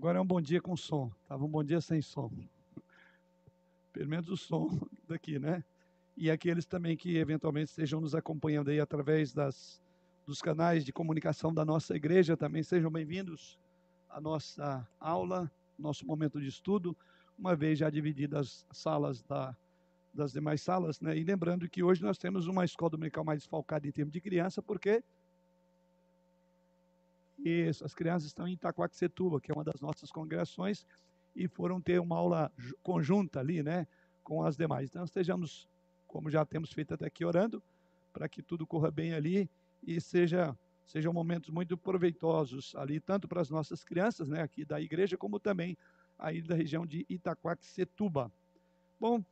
Agora é um bom dia com som. Estava um bom dia sem som. Pelo menos o som daqui, né? E aqueles também que eventualmente estejam nos acompanhando aí através das, dos canais de comunicação da nossa igreja, também sejam bem-vindos à nossa aula, nosso momento de estudo, uma vez já divididas as salas da, das demais salas, né? E lembrando que hoje nós temos uma escola dominical mais desfalcada em termos de criança, porque isso, as crianças estão em Itaquaquecetuba, que é uma das nossas congregações, e foram ter uma aula conjunta ali, né, com as demais. Então, estejamos, como já temos feito até aqui, orando, para que tudo corra bem ali e seja sejam momentos muito proveitosos ali, tanto para as nossas crianças, né, aqui da igreja, como também aí da região de Itaquaquecetuba. Bom,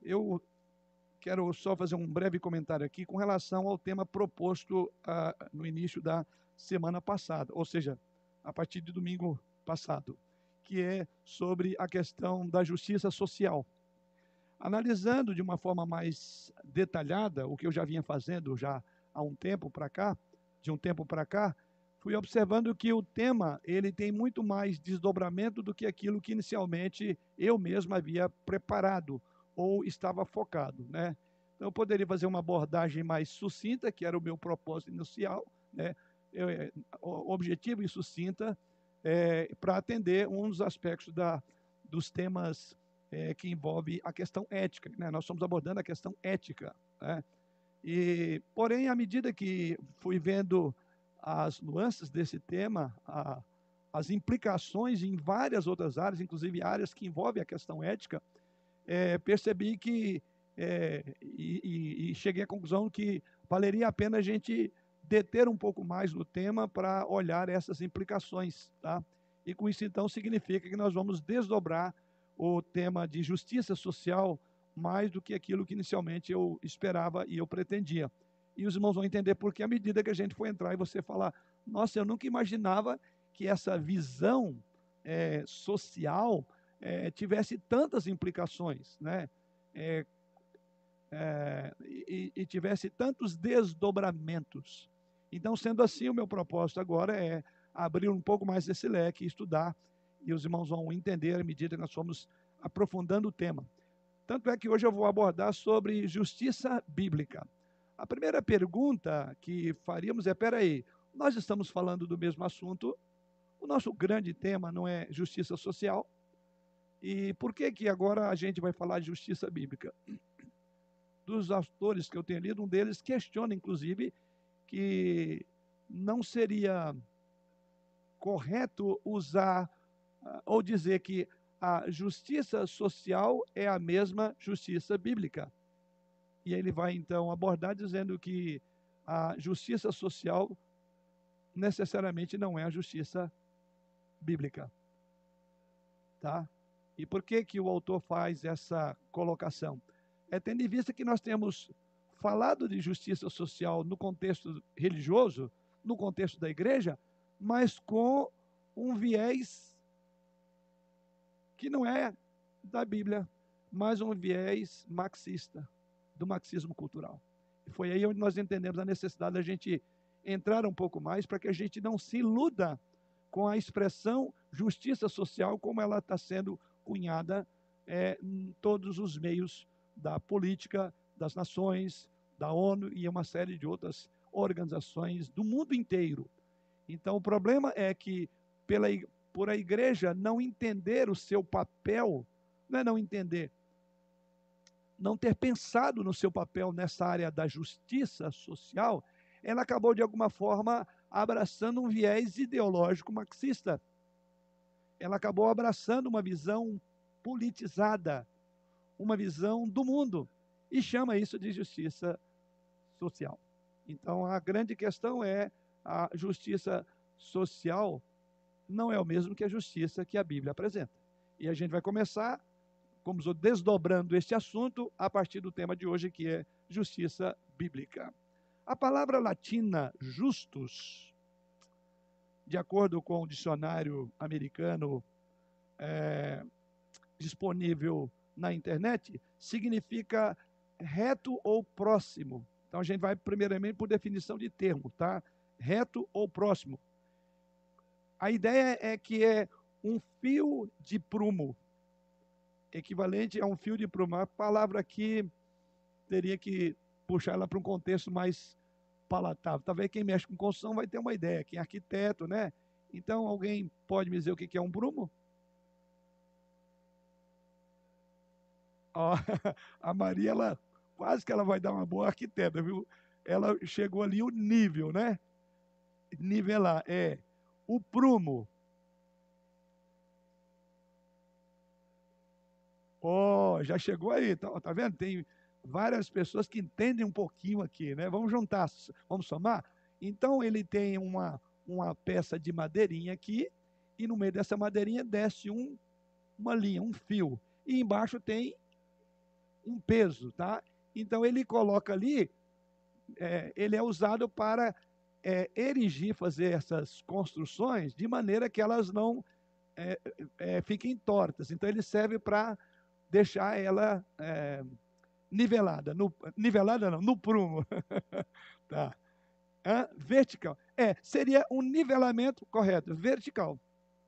eu quero só fazer um breve comentário aqui com relação ao tema proposto uh, no início da semana passada, ou seja, a partir de domingo passado, que é sobre a questão da justiça social. Analisando de uma forma mais detalhada o que eu já vinha fazendo já há um tempo para cá, de um tempo para cá, fui observando que o tema ele tem muito mais desdobramento do que aquilo que inicialmente eu mesmo havia preparado ou estava focado, né? Então eu poderia fazer uma abordagem mais sucinta, que era o meu propósito inicial, né? É, objetivo e sucinta é, para atender um dos aspectos da, dos temas é, que envolve a questão ética. Né? Nós estamos abordando a questão ética. Né? E, porém, à medida que fui vendo as nuances desse tema, a, as implicações em várias outras áreas, inclusive áreas que envolvem a questão ética, é, percebi que é, e, e, cheguei à conclusão que valeria a pena a gente deter um pouco mais no tema para olhar essas implicações, tá? E com isso, então, significa que nós vamos desdobrar o tema de justiça social mais do que aquilo que inicialmente eu esperava e eu pretendia. E os irmãos vão entender porque à medida que a gente for entrar e você falar, nossa, eu nunca imaginava que essa visão é, social é, tivesse tantas implicações, né? É, é e, e, tivesse tantos desdobramentos. Então, sendo assim, o meu propósito agora é abrir um pouco mais esse leque, estudar, e os irmãos vão entender à medida que nós formos aprofundando o tema. Tanto é que hoje eu vou abordar sobre justiça bíblica. A primeira pergunta que faríamos é: peraí, nós estamos falando do mesmo assunto, o nosso grande tema não é justiça social, e por que que agora a gente vai falar de justiça bíblica? Dos autores que eu tenho lido, um deles questiona, inclusive, que não seria correto usar ah, ou dizer que a justiça social é a mesma justiça bíblica. E ele vai então abordar dizendo que a justiça social necessariamente não é a justiça bíblica. Tá? E por que que o autor faz essa colocação? É tendo em vista que nós temos falado de justiça social no contexto religioso, no contexto da igreja, mas com um viés que não é da Bíblia, mas um viés marxista, do marxismo cultural. E foi aí onde nós entendemos a necessidade da gente entrar um pouco mais para que a gente não se iluda com a expressão justiça social como ela está sendo cunhada é, em todos os meios da política, das nações, da ONU e uma série de outras organizações do mundo inteiro. Então, o problema é que, pela, por a igreja não entender o seu papel, não é não entender, não ter pensado no seu papel nessa área da justiça social, ela acabou, de alguma forma, abraçando um viés ideológico marxista. Ela acabou abraçando uma visão politizada, uma visão do mundo e chama isso de justiça social. Então, a grande questão é a justiça social não é o mesmo que a justiça que a Bíblia apresenta. E a gente vai começar, como desdobrando este assunto, a partir do tema de hoje, que é justiça bíblica. A palavra latina justus, de acordo com o dicionário americano é, disponível na internet, significa reto ou próximo. Então a gente vai primeiramente por definição de termo, tá? Reto ou próximo. A ideia é que é um fio de prumo, equivalente a um fio de prumo. A palavra aqui teria que puxar ela para um contexto mais palatável. Talvez quem mexe com construção vai ter uma ideia, quem é arquiteto, né? Então, alguém pode me dizer o que é um prumo? A Maria, ela quase que ela vai dar uma boa arquiteta, viu? Ela chegou ali o nível, né? Nivelar, é. O prumo. Ó, oh, já chegou aí, tá, tá vendo? Tem várias pessoas que entendem um pouquinho aqui, né? Vamos juntar, vamos somar? Então, ele tem uma, uma peça de madeirinha aqui, e no meio dessa madeirinha desce um, uma linha, um fio. E embaixo tem um peso, tá? Então ele coloca ali, é, ele é usado para é, erigir, fazer essas construções de maneira que elas não é, é fiquem tortas. Então ele serve para deixar ela é, nivelada, no, nivelada não, no prumo, tá? Hã? Vertical. É, seria um nivelamento correto, vertical,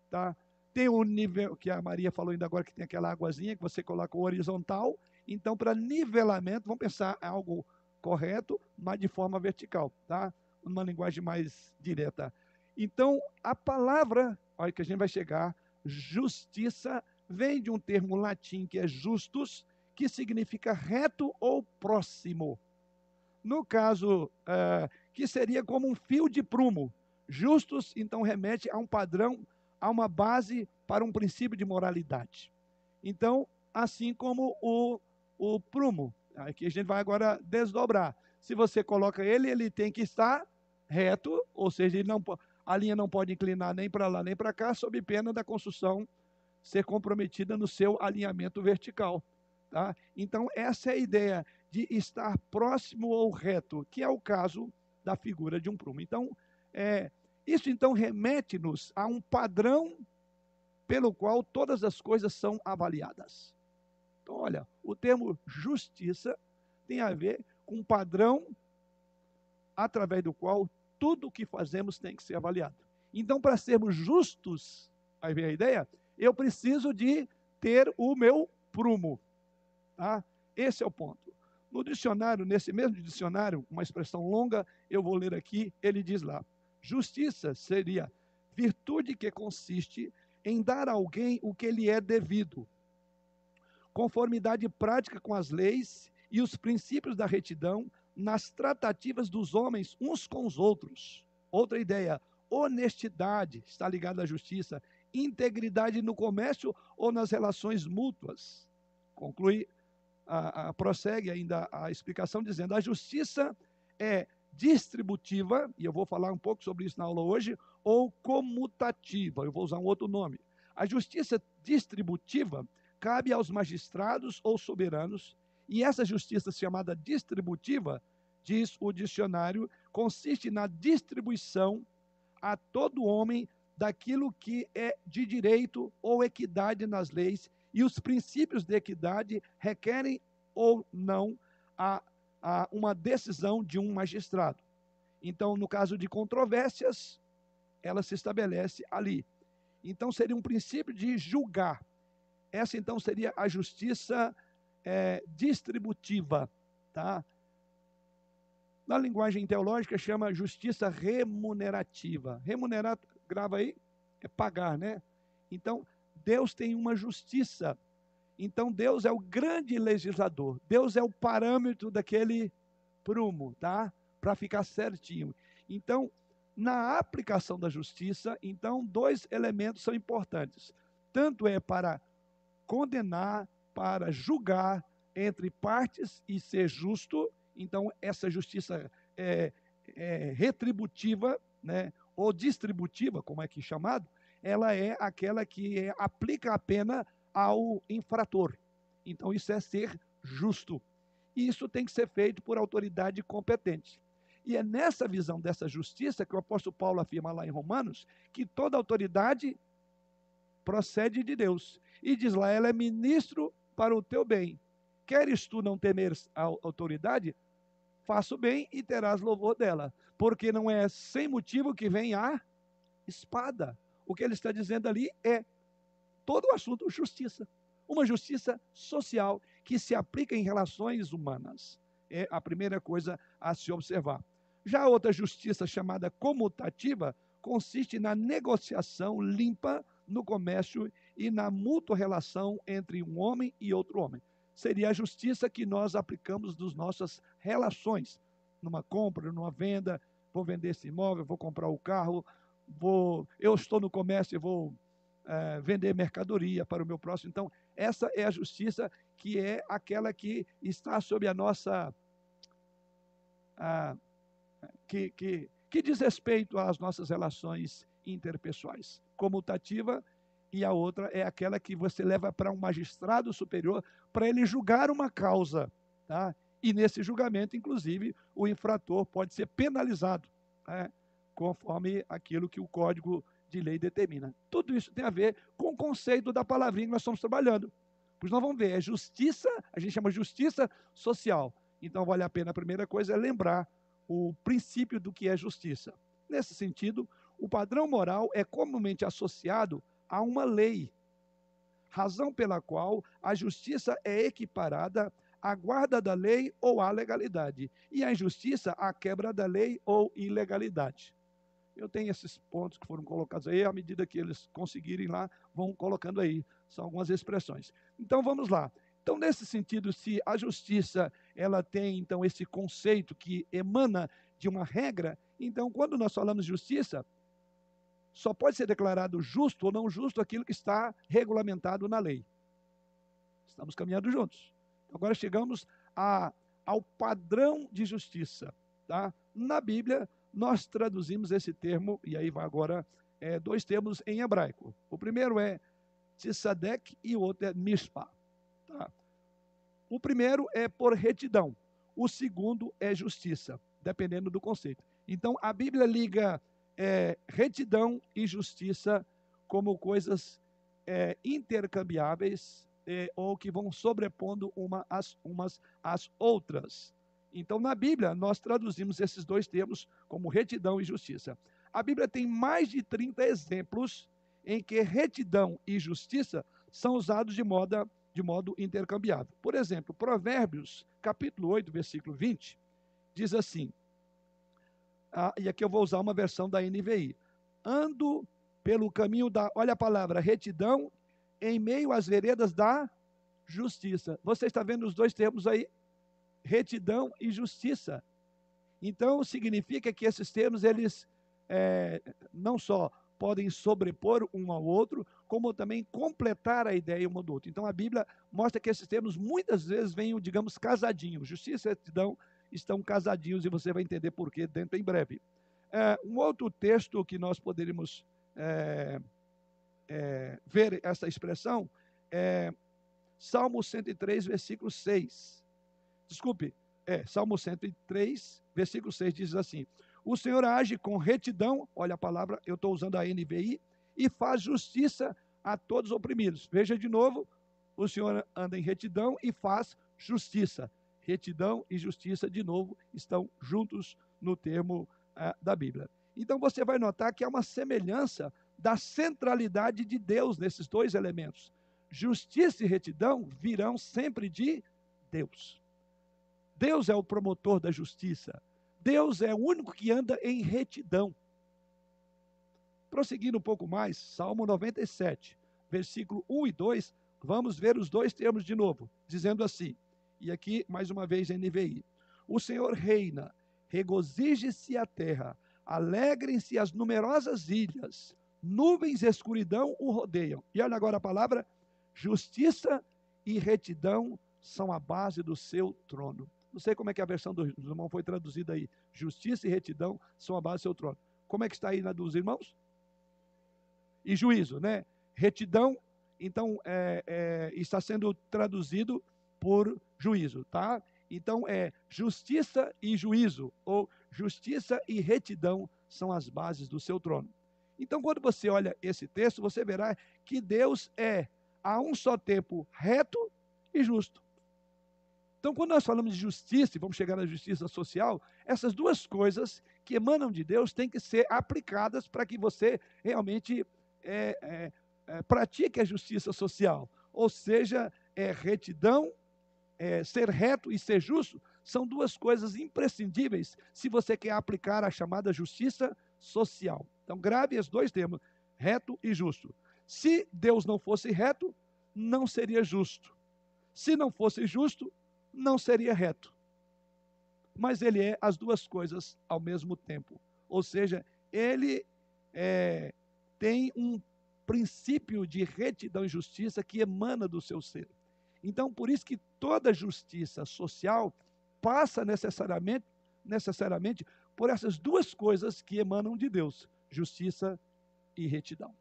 tá? Tem o nível que a Maria falou ainda agora que tem aquela águazinha que você coloca horizontal então, para nivelamento, vamos pensar algo correto, mas de forma vertical, tá? Uma linguagem mais direta. Então, a palavra, olha que a gente vai chegar, justiça, vem de um termo latim que é justus, que significa reto ou próximo. No caso, uh, que seria como um fio de prumo. Justus, então, remete a um padrão, a uma base para um princípio de moralidade. Então, assim como o o prumo. Aqui a gente vai agora desdobrar. Se você coloca ele, ele tem que estar reto, ou seja, não, a linha não pode inclinar nem para lá nem para cá, sob pena da construção ser comprometida no seu alinhamento vertical. Tá? Então, essa é a ideia de estar próximo ou reto, que é o caso da figura de um prumo. Então, é, isso então remete-nos a um padrão pelo qual todas as coisas são avaliadas. Então, olha, o termo justiça tem a ver com um padrão através do qual tudo o que fazemos tem que ser avaliado. Então, para sermos justos, aí vem a ideia, eu preciso de ter o meu prumo. Tá? Esse é o ponto. No dicionário, nesse mesmo dicionário, uma expressão longa, eu vou ler aqui, ele diz lá: justiça seria virtude que consiste em dar a alguém o que lhe é devido, conformidade prática com as leis e os princípios da retidão nas tratativas dos homens uns com os outros. Outra ideia, honestidade está ligada à justiça, integridade no comércio ou nas relações mútuas. Conclui, a, a, prossegue ainda a explicação dizendo: a justiça é distributiva, e eu vou falar um pouco sobre isso na aula hoje, ou comutativa, eu vou usar um outro nome. A justiça distributiva cabe aos magistrados ou soberanos, e essa justiça chamada distributiva, diz o dicionário, consiste na distribuição a todo homem daquilo que é de direito ou equidade nas leis, e os princípios de equidade requerem ou não a, a uma decisão de um magistrado. Então, no caso de controvérsias, ela se estabelece ali. Então, seria um princípio de julgar. Essa então seria a justiça é, distributiva, tá? Na linguagem teológica chama justiça remunerativa. Remunerar, grava aí, é pagar, né? Então, Deus tem uma justiça. Então, Deus é o grande legislador. Deus é o parâmetro daquele prumo, tá? Para ficar certinho. Então, na aplicação da justiça, então, dois elementos são importantes. Tanto é para condenar, para julgar entre partes e ser justo. Então, essa justiça é, é, retributiva, né, ou distributiva, como é que é chamado, ela é aquela que é, aplica a pena ao infrator. Então, isso é ser justo. E isso tem que ser feito por autoridade competente. E é nessa visão dessa justiça que o apóstolo Paulo afirma lá em Romanos que toda autoridade procede de Deus. E diz lá, ela é ministro para o teu bem. Queres tu não temer a autoridade? Faça o bem e terás louvor dela. Porque não é sem motivo que vem a espada. O que ele está dizendo ali é todo o assunto justiça. Uma justiça social que se aplica em relações humanas. É a primeira coisa a se observar. Já a outra justiça, chamada comutativa, consiste na negociação limpa no comércio e na mútua relação entre um homem e outro homem. Seria a justiça que nós aplicamos nas nossas relações, numa compra, numa venda, vou vender esse imóvel, vou comprar o carro, vou, eu estou no comércio e vou é, vender mercadoria para o meu próximo. Então, essa é a justiça que é aquela que está sob a nossa. A, que, que, que diz respeito às nossas relações interpessoais. Comutativa e a outra é aquela que você leva para um magistrado superior para ele julgar uma causa. Tá? E nesse julgamento, inclusive, o infrator pode ser penalizado, né? conforme aquilo que o Código de Lei determina. Tudo isso tem a ver com o conceito da palavrinha que nós estamos trabalhando. Pois nós vamos ver, é justiça, a gente chama justiça social. Então vale a pena, a primeira coisa é lembrar o princípio do que é justiça. Nesse sentido, o padrão moral é comumente associado a uma lei, razão pela qual a justiça é equiparada à guarda da lei ou à legalidade, e a injustiça à quebra da lei ou ilegalidade. Eu tenho esses pontos que foram colocados aí, à medida que eles conseguirem lá, vão colocando aí. São algumas expressões. Então vamos lá. Então, nesse sentido, se a justiça ela tem então esse conceito que emana de uma regra, então quando nós falamos justiça, só pode ser declarado justo ou não justo aquilo que está regulamentado na lei. Estamos caminhando juntos. Agora chegamos a, ao padrão de justiça. Tá? Na Bíblia, nós traduzimos esse termo, e aí vai agora é, dois termos em hebraico. O primeiro é Tissadek e o outro é Mishpa. Tá? O primeiro é por retidão, o segundo é justiça, dependendo do conceito. Então, a Bíblia liga é, retidão e justiça como coisas é, intercambiáveis é, ou que vão sobrepondo uma as, umas às outras. Então, na Bíblia, nós traduzimos esses dois termos como retidão e justiça. A Bíblia tem mais de 30 exemplos em que retidão e justiça são usados de modo, de modo intercambiável. Por exemplo, Provérbios, capítulo 8, versículo 20, diz assim, ah, e aqui eu vou usar uma versão da NVI. Ando pelo caminho da, olha a palavra, retidão, em meio às veredas da justiça. Você está vendo os dois termos aí? retidão e justiça. Então, significa que esses termos, eles é, não só podem sobrepor um ao outro, como também completar a ideia um do outro. Então, a Bíblia mostra que esses termos muitas vezes vêm, digamos, casadinhos. Justiça e retidão estão casadinhos e você vai entender por quê dentro em breve. É, um outro texto que nós poderíamos é, é, ver essa expressão é Salmo 103, versículo 6 desculpe, é, Salmo 103, versículo 6 diz assim: O Senhor age com retidão, olha a palavra, eu estou usando a NVI, e faz justiça a todos os oprimidos. Veja de novo, o Senhor anda em retidão e faz justiça. Retidão e justiça, de novo, estão juntos no termo ah, da Bíblia. Então você vai notar que há uma semelhança da centralidade de Deus nesses dois elementos. Justiça e retidão virão sempre de Deus. Deus é o promotor da justiça. Deus é o único que anda em retidão. Prosseguindo um pouco mais, Salmo 97, versículo 1 e 2, vamos ver os dois termos de novo, dizendo assim, e aqui mais uma vez NVI: O Senhor reina, regozije-se a terra, alegrem-se as numerosas ilhas, nuvens e escuridão o rodeiam. E olha agora a palavra: justiça e retidão são a base do seu trono. Não sei como é que a versão dos irmãos foi traduzida aí. Justiça e retidão são a base do seu trono. Como é que está aí na dos irmãos? E juízo, né? Retidão, então, é, é, está sendo traduzido por juízo, tá? Então, é justiça e juízo, ou justiça e retidão são as bases do seu trono. Então, quando você olha esse texto, você verá que Deus é, a um só tempo, reto e justo. Então, quando nós falamos de justiça, e vamos chegar na justiça social, essas duas coisas que emanam de Deus têm que ser aplicadas para que você realmente é, é, é, pratique a justiça social, ou seja, é retidão, é, ser reto e ser justo são duas coisas imprescindíveis se você quer aplicar a chamada justiça social. Então, grave esses dois termos, reto e justo. Se Deus não fosse reto, não seria justo. Se não fosse justo, não seria reto. Mas ele é as duas coisas ao mesmo tempo. Ou seja, ele é, tem um princípio de retidão e justiça que emana do seu ser. Então, por isso que toda justiça social passa necessariamente, necessariamente por essas duas coisas que emanam de Deus: justiça e retidão.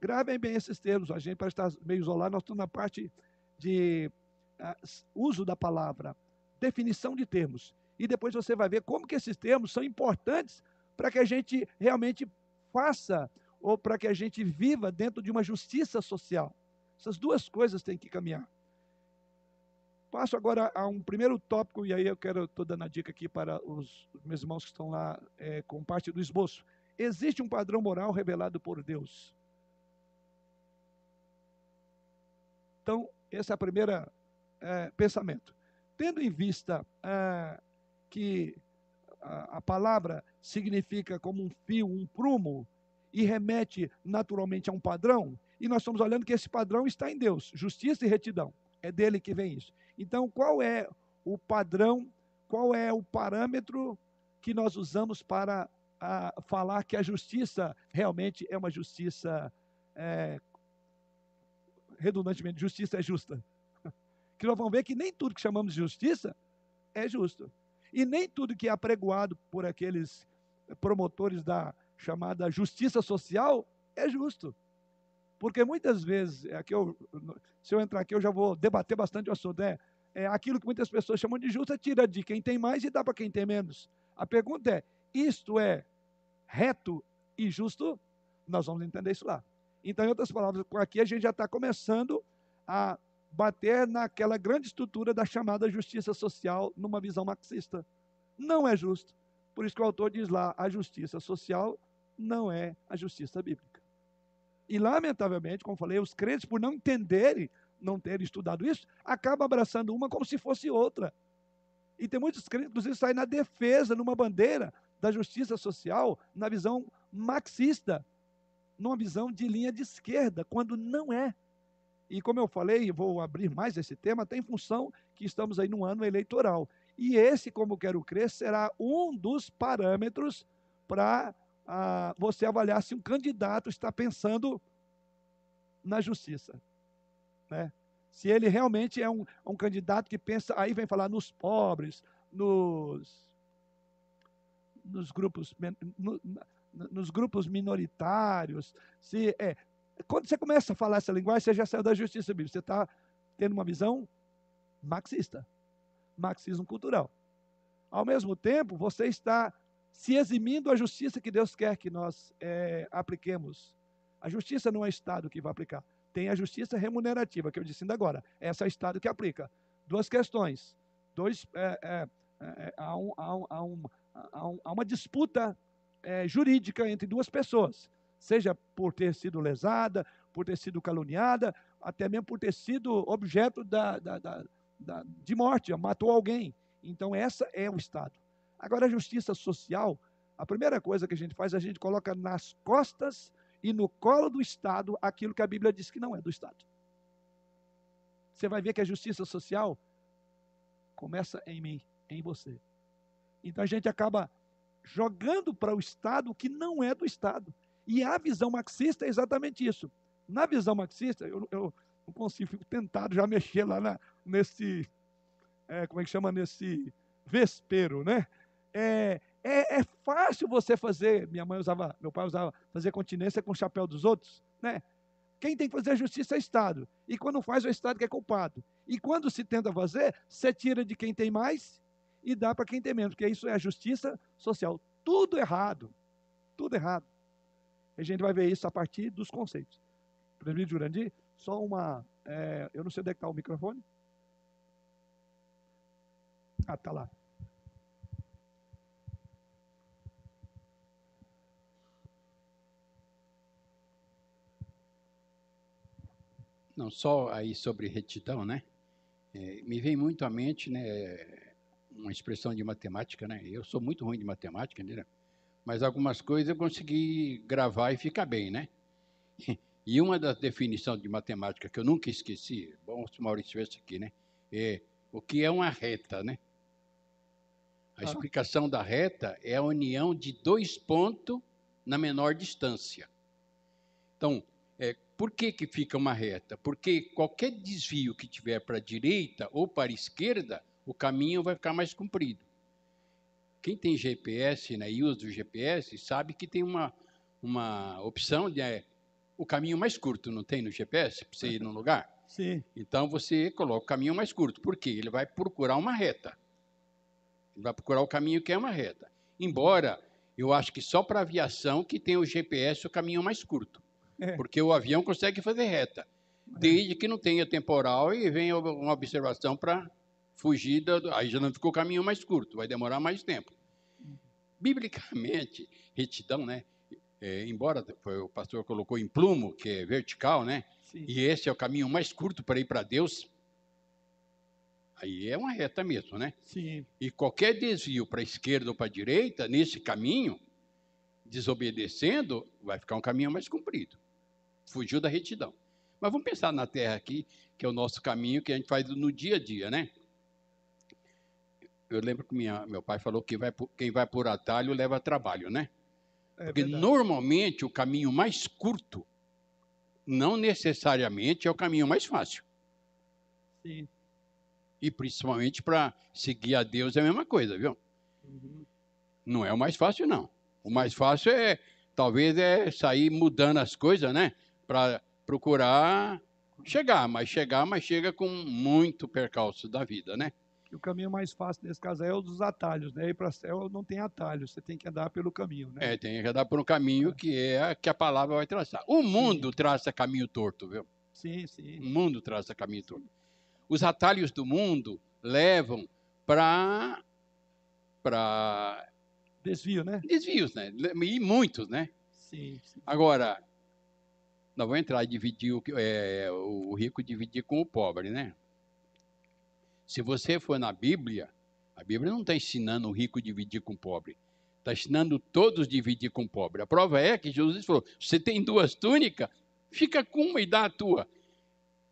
Gravem bem esses termos, a gente para estar meio isolado, nós estamos na parte de uh, uso da palavra, definição de termos. E depois você vai ver como que esses termos são importantes para que a gente realmente faça ou para que a gente viva dentro de uma justiça social. Essas duas coisas têm que caminhar. Passo agora a um primeiro tópico, e aí eu quero, estou dando a dica aqui para os, meus irmãos que estão lá é, com parte do esboço. Existe um padrão moral revelado por Deus. Então, esse é o primeiro é, pensamento. Tendo em vista é, que a, a palavra significa como um fio, um prumo, e remete naturalmente a um padrão, e nós estamos olhando que esse padrão está em Deus, justiça e retidão. É dele que vem isso. Então, qual é o padrão, qual é o parâmetro que nós usamos para a, falar que a justiça realmente é uma justiça, é, redundantemente, justiça é justa? Que nós vamos ver que nem tudo que chamamos de justiça é justo. E nem tudo que é apregoado por aqueles promotores da chamada justiça social é justo. Porque muitas vezes, aqui eu, se eu entrar aqui, eu já vou debater bastante o assunto. É, é aquilo que muitas pessoas chamam de justo, é tira de quem tem mais e dá para quem tem menos. A pergunta é: isto é reto e justo? Nós vamos entender isso lá. Então, em outras palavras, aqui a gente já está começando a bater naquela grande estrutura da chamada justiça social numa visão marxista. Não é justo. Por isso que o autor diz lá: a justiça social não é a justiça bíblica. E, lamentavelmente, como falei, os crentes, por não entenderem, não terem estudado isso, acabam abraçando uma como se fosse outra. E tem muitos crentes, inclusive, saem na defesa, numa bandeira da justiça social, na visão marxista, numa visão de linha de esquerda, quando não é. E como eu falei, vou abrir mais esse tema, até em função que estamos aí num ano eleitoral. E esse, como quero crer, será um dos parâmetros para você avaliar se um candidato está pensando na justiça. Né? Se ele realmente é um, um candidato que pensa, aí vem falar nos pobres, nos, nos grupos no, nos grupos minoritários. Se é, quando você começa a falar essa linguagem, você já saiu da justiça bíblica. Você está tendo uma visão marxista, marxismo cultural. Ao mesmo tempo, você está se eximindo a justiça que Deus quer que nós é, apliquemos. A justiça não é Estado que vai aplicar. Tem a justiça remunerativa, que eu disse ainda agora. Essa é o Estado que aplica. Duas questões. Dois, é, é, é há, um, há, um, há, um, há, uma disputa é, jurídica entre duas pessoas, seja por ter sido lesada, por ter sido caluniada, até mesmo por ter sido objeto da, da, da de morte, matou alguém. Então, essa é o Estado. Agora, a justiça social, a primeira coisa que a gente faz, a gente coloca nas costas e no colo do Estado aquilo que a Bíblia diz que não é do Estado. Você vai ver que a justiça social começa em mim, em você. Então a gente acaba jogando para o Estado o que não é do Estado. E a visão marxista é exatamente isso. Na visão marxista, eu, eu não consigo, fico tentado já mexer lá na, nesse, é, como é que chama, nesse vespero, né? É, é, é, fácil você fazer, minha mãe usava, meu pai usava, fazer continência com o chapéu dos outros, né? Quem tem que fazer justiça é o Estado. E quando faz, é o Estado que é culpado. E quando se tenta fazer, você tira de quem tem mais e dá para quem tem menos, porque isso é a justiça social. Tudo errado. Tudo errado. A gente vai ver isso a partir dos conceitos. Presbítero Jurandir, só uma. É, eu não sei onde é está o microfone. Ah, está lá. Não, só aí sobre retidão, né? É, me vem muito à mente, né, uma expressão de matemática, né? Eu sou muito ruim de matemática, né? Mas algumas coisas eu consegui gravar e ficar bem, né? E uma das definições de matemática que eu nunca esqueci, bom se o Maurício estivesse aqui, né? É o que é uma reta, né? A ah. explicação da reta é a união de dois pontos na menor distância. Então, por que, que fica uma reta? Porque qualquer desvio que tiver para a direita ou para a esquerda, o caminho vai ficar mais comprido. Quem tem GPS né, e usa o GPS sabe que tem uma, uma opção de é, o caminho mais curto, não tem no GPS, para você ir num lugar? Sim. Então você coloca o caminho mais curto. Por quê? Ele vai procurar uma reta. Ele vai procurar o caminho que é uma reta. Embora eu acho que só para aviação que tem o GPS o caminho mais curto. É. Porque o avião consegue fazer reta. É. Desde que não tenha temporal e venha uma observação para fugir, do, aí já não ficou o caminho mais curto, vai demorar mais tempo. Biblicamente, retidão, né? É, embora o pastor colocou em plumo, que é vertical, né? Sim. E esse é o caminho mais curto para ir para Deus. Aí é uma reta mesmo, né? Sim. E qualquer desvio para a esquerda ou para a direita, nesse caminho, desobedecendo, vai ficar um caminho mais comprido. Fugiu da retidão. Mas vamos pensar na terra aqui, que é o nosso caminho que a gente faz no dia a dia, né? Eu lembro que minha, meu pai falou que vai, quem vai por atalho leva trabalho, né? É Porque verdade. normalmente o caminho mais curto não necessariamente é o caminho mais fácil. Sim. E principalmente para seguir a Deus é a mesma coisa, viu? Uhum. Não é o mais fácil, não. O mais fácil é, talvez, é sair mudando as coisas, né? Para procurar chegar, mas chegar, mas chega com muito percalço da vida, né? o caminho mais fácil nesse caso é o dos atalhos, né? Ir para céu não tem atalhos, você tem que andar pelo caminho, né? É, tem que andar por um caminho que é que a palavra vai traçar. O mundo sim. traça caminho torto, viu? Sim, sim. O mundo traça caminho torto. Os atalhos do mundo levam para para desvio, né? Desvios, né? E muitos, né? Sim. sim. Agora, nós vamos entrar e dividir o, é, o rico dividir com o pobre, né? Se você for na Bíblia, a Bíblia não está ensinando o rico dividir com o pobre. Está ensinando todos dividir com o pobre. A prova é que Jesus falou: você tem duas túnicas, fica com uma e dá a tua.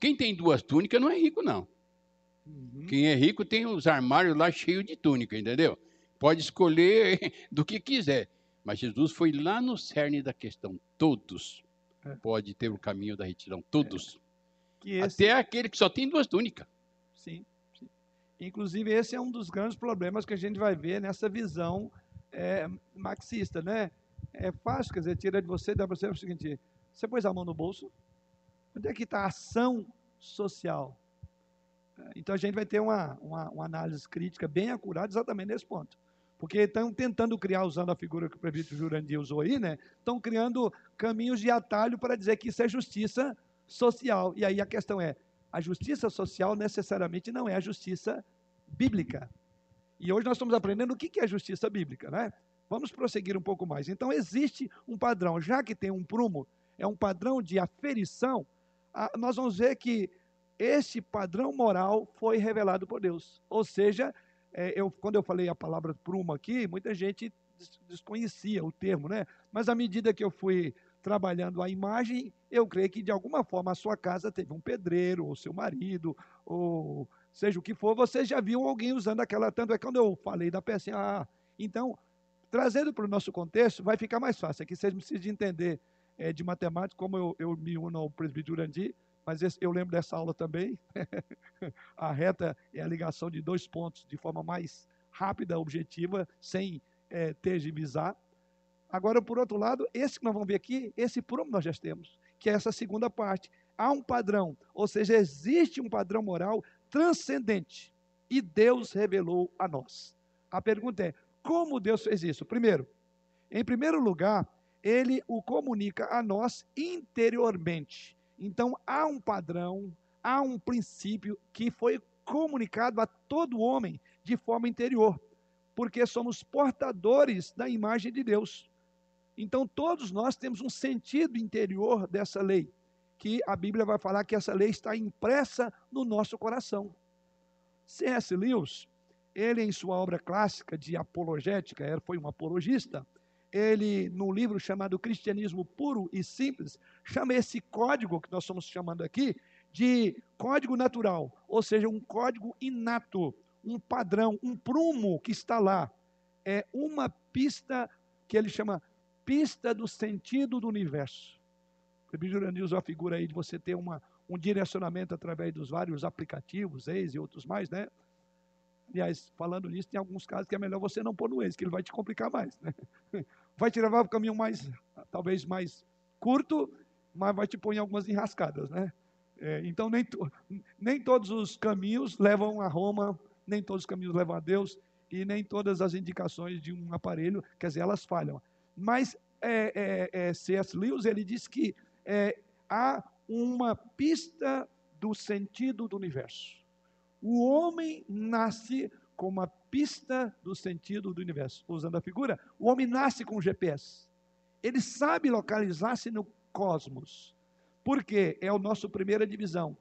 Quem tem duas túnicas não é rico, não. Uhum. Quem é rico tem os armários lá cheios de túnica, entendeu? Pode escolher do que quiser. Mas Jesus foi lá no cerne da questão. Todos. Pode ter o caminho da retidão. Todos. É. Esse... Até aquele que só tem duas túnicas. Sim. Inclusive, esse é um dos grandes problemas que a gente vai ver nessa visão é, marxista, né? É fácil, quer dizer, tira de você, dá para você o seguinte: você pôs a mão no bolso? Onde é que está a ação social? Então a gente vai ter uma, uma, uma, análise crítica bem acurada exatamente nesse ponto. Porque estão tentando criar, usando a figura que o prefeito Jurandir usou aí, né? Estão criando caminhos de atalho para dizer que isso é justiça social. E aí a questão é: a justiça social necessariamente não é a justiça bíblica. E hoje nós estamos aprendendo o que é justiça bíblica, né? Vamos prosseguir um pouco mais. Então, existe um padrão, já que tem um prumo, é um padrão de aferição, nós vamos ver que esse padrão moral foi revelado por Deus. Ou seja, é, eu, quando eu falei a palavra prumo aqui, muita gente desconhecia o termo, né? Mas à medida que eu fui trabalhando a imagem, eu creio que de alguma forma a sua casa teve um pedreiro, ou seu marido, ou seja o que for, você já viu alguém usando aquela. Tanto é quando eu falei da peça, ah, então, trazendo para o nosso contexto, vai ficar mais fácil. Aqui vocês precisam de entender é, de matemática, como eu, eu me uno ao presbítero Urandi, mas esse, eu lembro dessa aula também. a reta é a ligação de dois pontos de forma mais rápida, objetiva, sem é, tergiversar. Agora, por outro lado, esse que nós vamos ver aqui, esse prumo nós já temos, que é essa segunda parte. Há um padrão, ou seja, existe um padrão moral transcendente e Deus revelou a nós. A pergunta é: como Deus fez isso? Primeiro, em primeiro lugar, ele o comunica a nós interiormente. Então, há um padrão, há um princípio que foi comunicado a todo homem de forma interior, porque somos portadores da imagem de Deus. Então, todos nós temos um sentido interior dessa lei, que a Bíblia vai falar que essa lei está impressa no nosso coração. C.S. Lewis, ele em sua obra clássica de apologética, ele foi um apologista, ele, num livro chamado Cristianismo Puro e Simples, chama esse código que nós estamos chamando aqui de código natural, ou seja, um código inato, um padrão, um prumo que está lá. É uma pista que ele chama pista do sentido do universo. O Bijurani usa a figura aí de você ter uma, um direcionamento através dos vários aplicativos, ex e outros mais, né? Aliás, falando nisso, tem alguns casos que é melhor você não pôr no ex, que ele vai te complicar mais, né? Vai te levar para o caminho mais, talvez mais curto, mas vai te pôr em algumas enrascadas, né? É, então, nem, nem todos os caminhos levam a Roma, nem todos os caminhos levam a Deus, e nem todas as indicações de um aparelho, quer dizer, elas falham. Mas é, é, é C.S. Lewis, ele diz que é, há uma pista do sentido do universo. O homem nasce com uma pista do sentido do universo. Usando a figura, o homem nasce com GPS. Ele sabe localizar-se no cosmos. Porque é a nossa primeira divisão.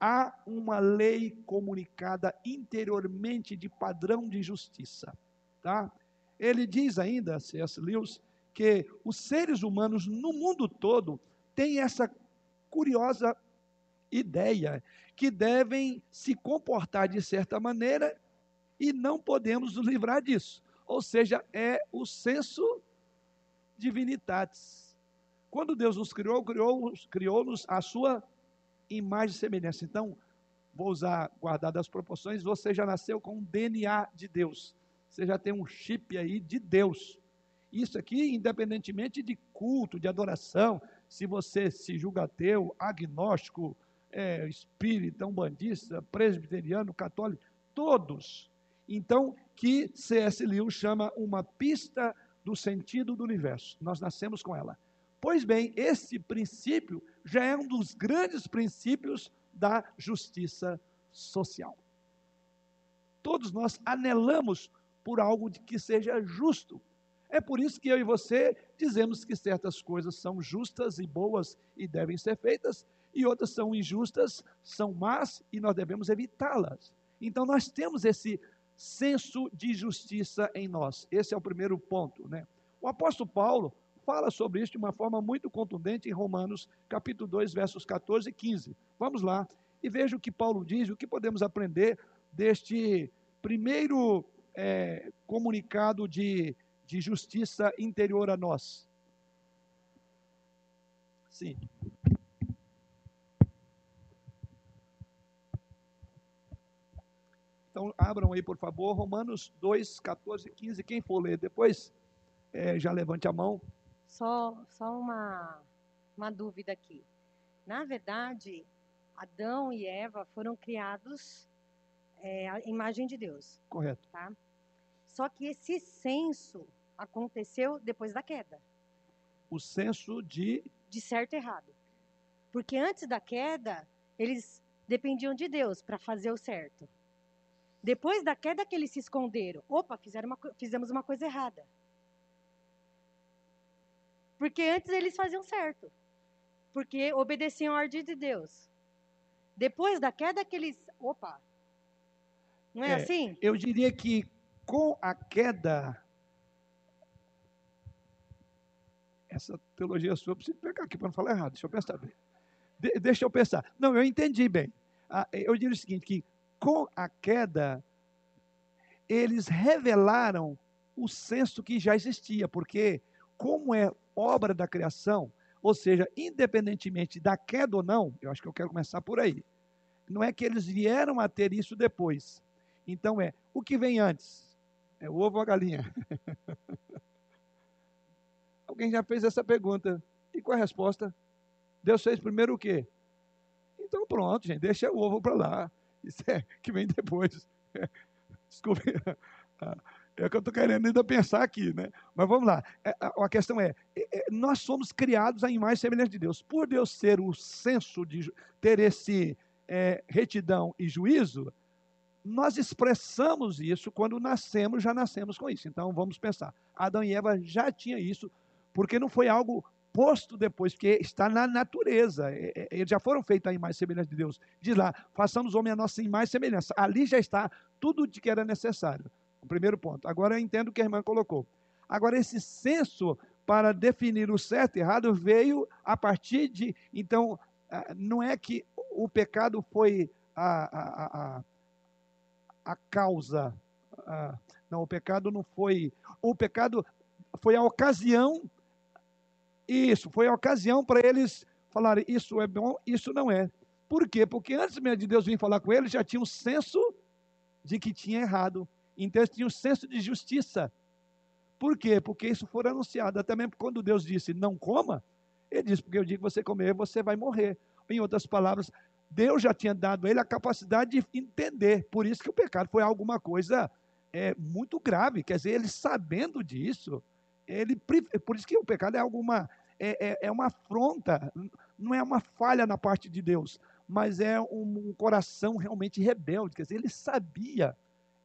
Há uma lei comunicada interiormente de padrão de justiça. Tá? Ele diz ainda, C.S. Lewis, que os seres humanos no mundo todo têm essa curiosa ideia que devem se comportar de certa maneira e não podemos nos livrar disso. Ou seja, é o senso divinitatis quando Deus nos criou, criou-nos criou à sua imagem e semelhança. Então, vou usar, guardado as proporções, você já nasceu com um DNA de Deus. Você já tem um chip aí de Deus. Isso aqui, independentemente de culto, de adoração, se você se julga ateu, agnóstico, é, espírita, umbandista, presbiteriano, católico, todos. Então, que C.S. Lewis chama uma pista do sentido do universo. Nós nascemos com ela. Pois bem, esse princípio já é um dos grandes princípios da justiça social. Todos nós anelamos por algo de que seja justo. É por isso que eu e você dizemos que certas coisas são justas e boas e devem ser feitas, e outras são injustas, são más e nós devemos evitá-las. Então nós temos esse senso de justiça em nós. Esse é o primeiro ponto, né? O apóstolo Paulo, fala sobre isso de uma forma muito contundente em Romanos, capítulo 2, versos 14 e 15. Vamos lá e veja o que Paulo diz, o que podemos aprender deste primeiro é, comunicado de, de justiça interior a nós. Sim. Então, abram aí, por favor, Romanos 2, 14 e 15. Quem for ler depois, é, já levante a mão. Só, só uma, uma dúvida aqui. Na verdade, Adão e Eva foram criados é, à imagem de Deus. Correto. Tá? Só que esse senso aconteceu depois da queda. O senso de. De certo e errado. Porque antes da queda, eles dependiam de Deus para fazer o certo. Depois da queda que eles se esconderam, opa, fizeram uma, fizemos uma coisa errada. Porque antes eles faziam certo. Porque obedeciam a ordem de Deus. Depois da queda que eles. Opa! Não é, é assim? Eu diria que com a queda. Essa teologia sua, eu preciso pegar aqui para não falar errado. Deixa eu pensar bem. De, deixa eu pensar. Não, eu entendi bem. Ah, eu diria o seguinte: que com a queda, eles revelaram o senso que já existia, porque como é obra da criação, ou seja, independentemente da queda ou não, eu acho que eu quero começar por aí. Não é que eles vieram a ter isso depois. Então é, o que vem antes? É o ovo ou a galinha? Alguém já fez essa pergunta. E qual é a resposta? Deus fez primeiro o quê? Então pronto, gente, deixa o ovo para lá. Isso é que vem depois. Desculpe. É o que eu estou querendo ainda pensar aqui, né? Mas vamos lá. É, a questão é, é, nós somos criados à imagem semelhança de Deus. Por Deus ser o senso de ter esse é, retidão e juízo, nós expressamos isso quando nascemos, já nascemos com isso. Então vamos pensar. Adão e Eva já tinham isso, porque não foi algo oposto depois, porque está na natureza. É, é, eles já foram feitos a imagem e semelhança de Deus. Diz lá, façamos homem a nossa imagem e semelhança. Ali já está tudo de que era necessário. O primeiro ponto. Agora eu entendo o que a irmã colocou. Agora, esse senso para definir o certo e errado veio a partir de. Então, ah, não é que o pecado foi a, a, a, a causa. A, não, o pecado não foi. O pecado foi a ocasião. Isso, foi a ocasião para eles falarem: isso é bom, isso não é. Por quê? Porque antes mesmo de Deus vir falar com eles, já tinha um senso de que tinha errado. Então eles tinham um senso de justiça. Por quê? Porque isso foi anunciado. Até mesmo quando Deus disse não coma, ele disse, porque eu digo que você comer, você vai morrer. Em outras palavras, Deus já tinha dado a ele a capacidade de entender. Por isso que o pecado foi alguma coisa é, muito grave. Quer dizer, ele sabendo disso, ele, por isso que o pecado é alguma é, é, é uma afronta, não é uma falha na parte de Deus, mas é um, um coração realmente rebelde. Quer dizer, ele sabia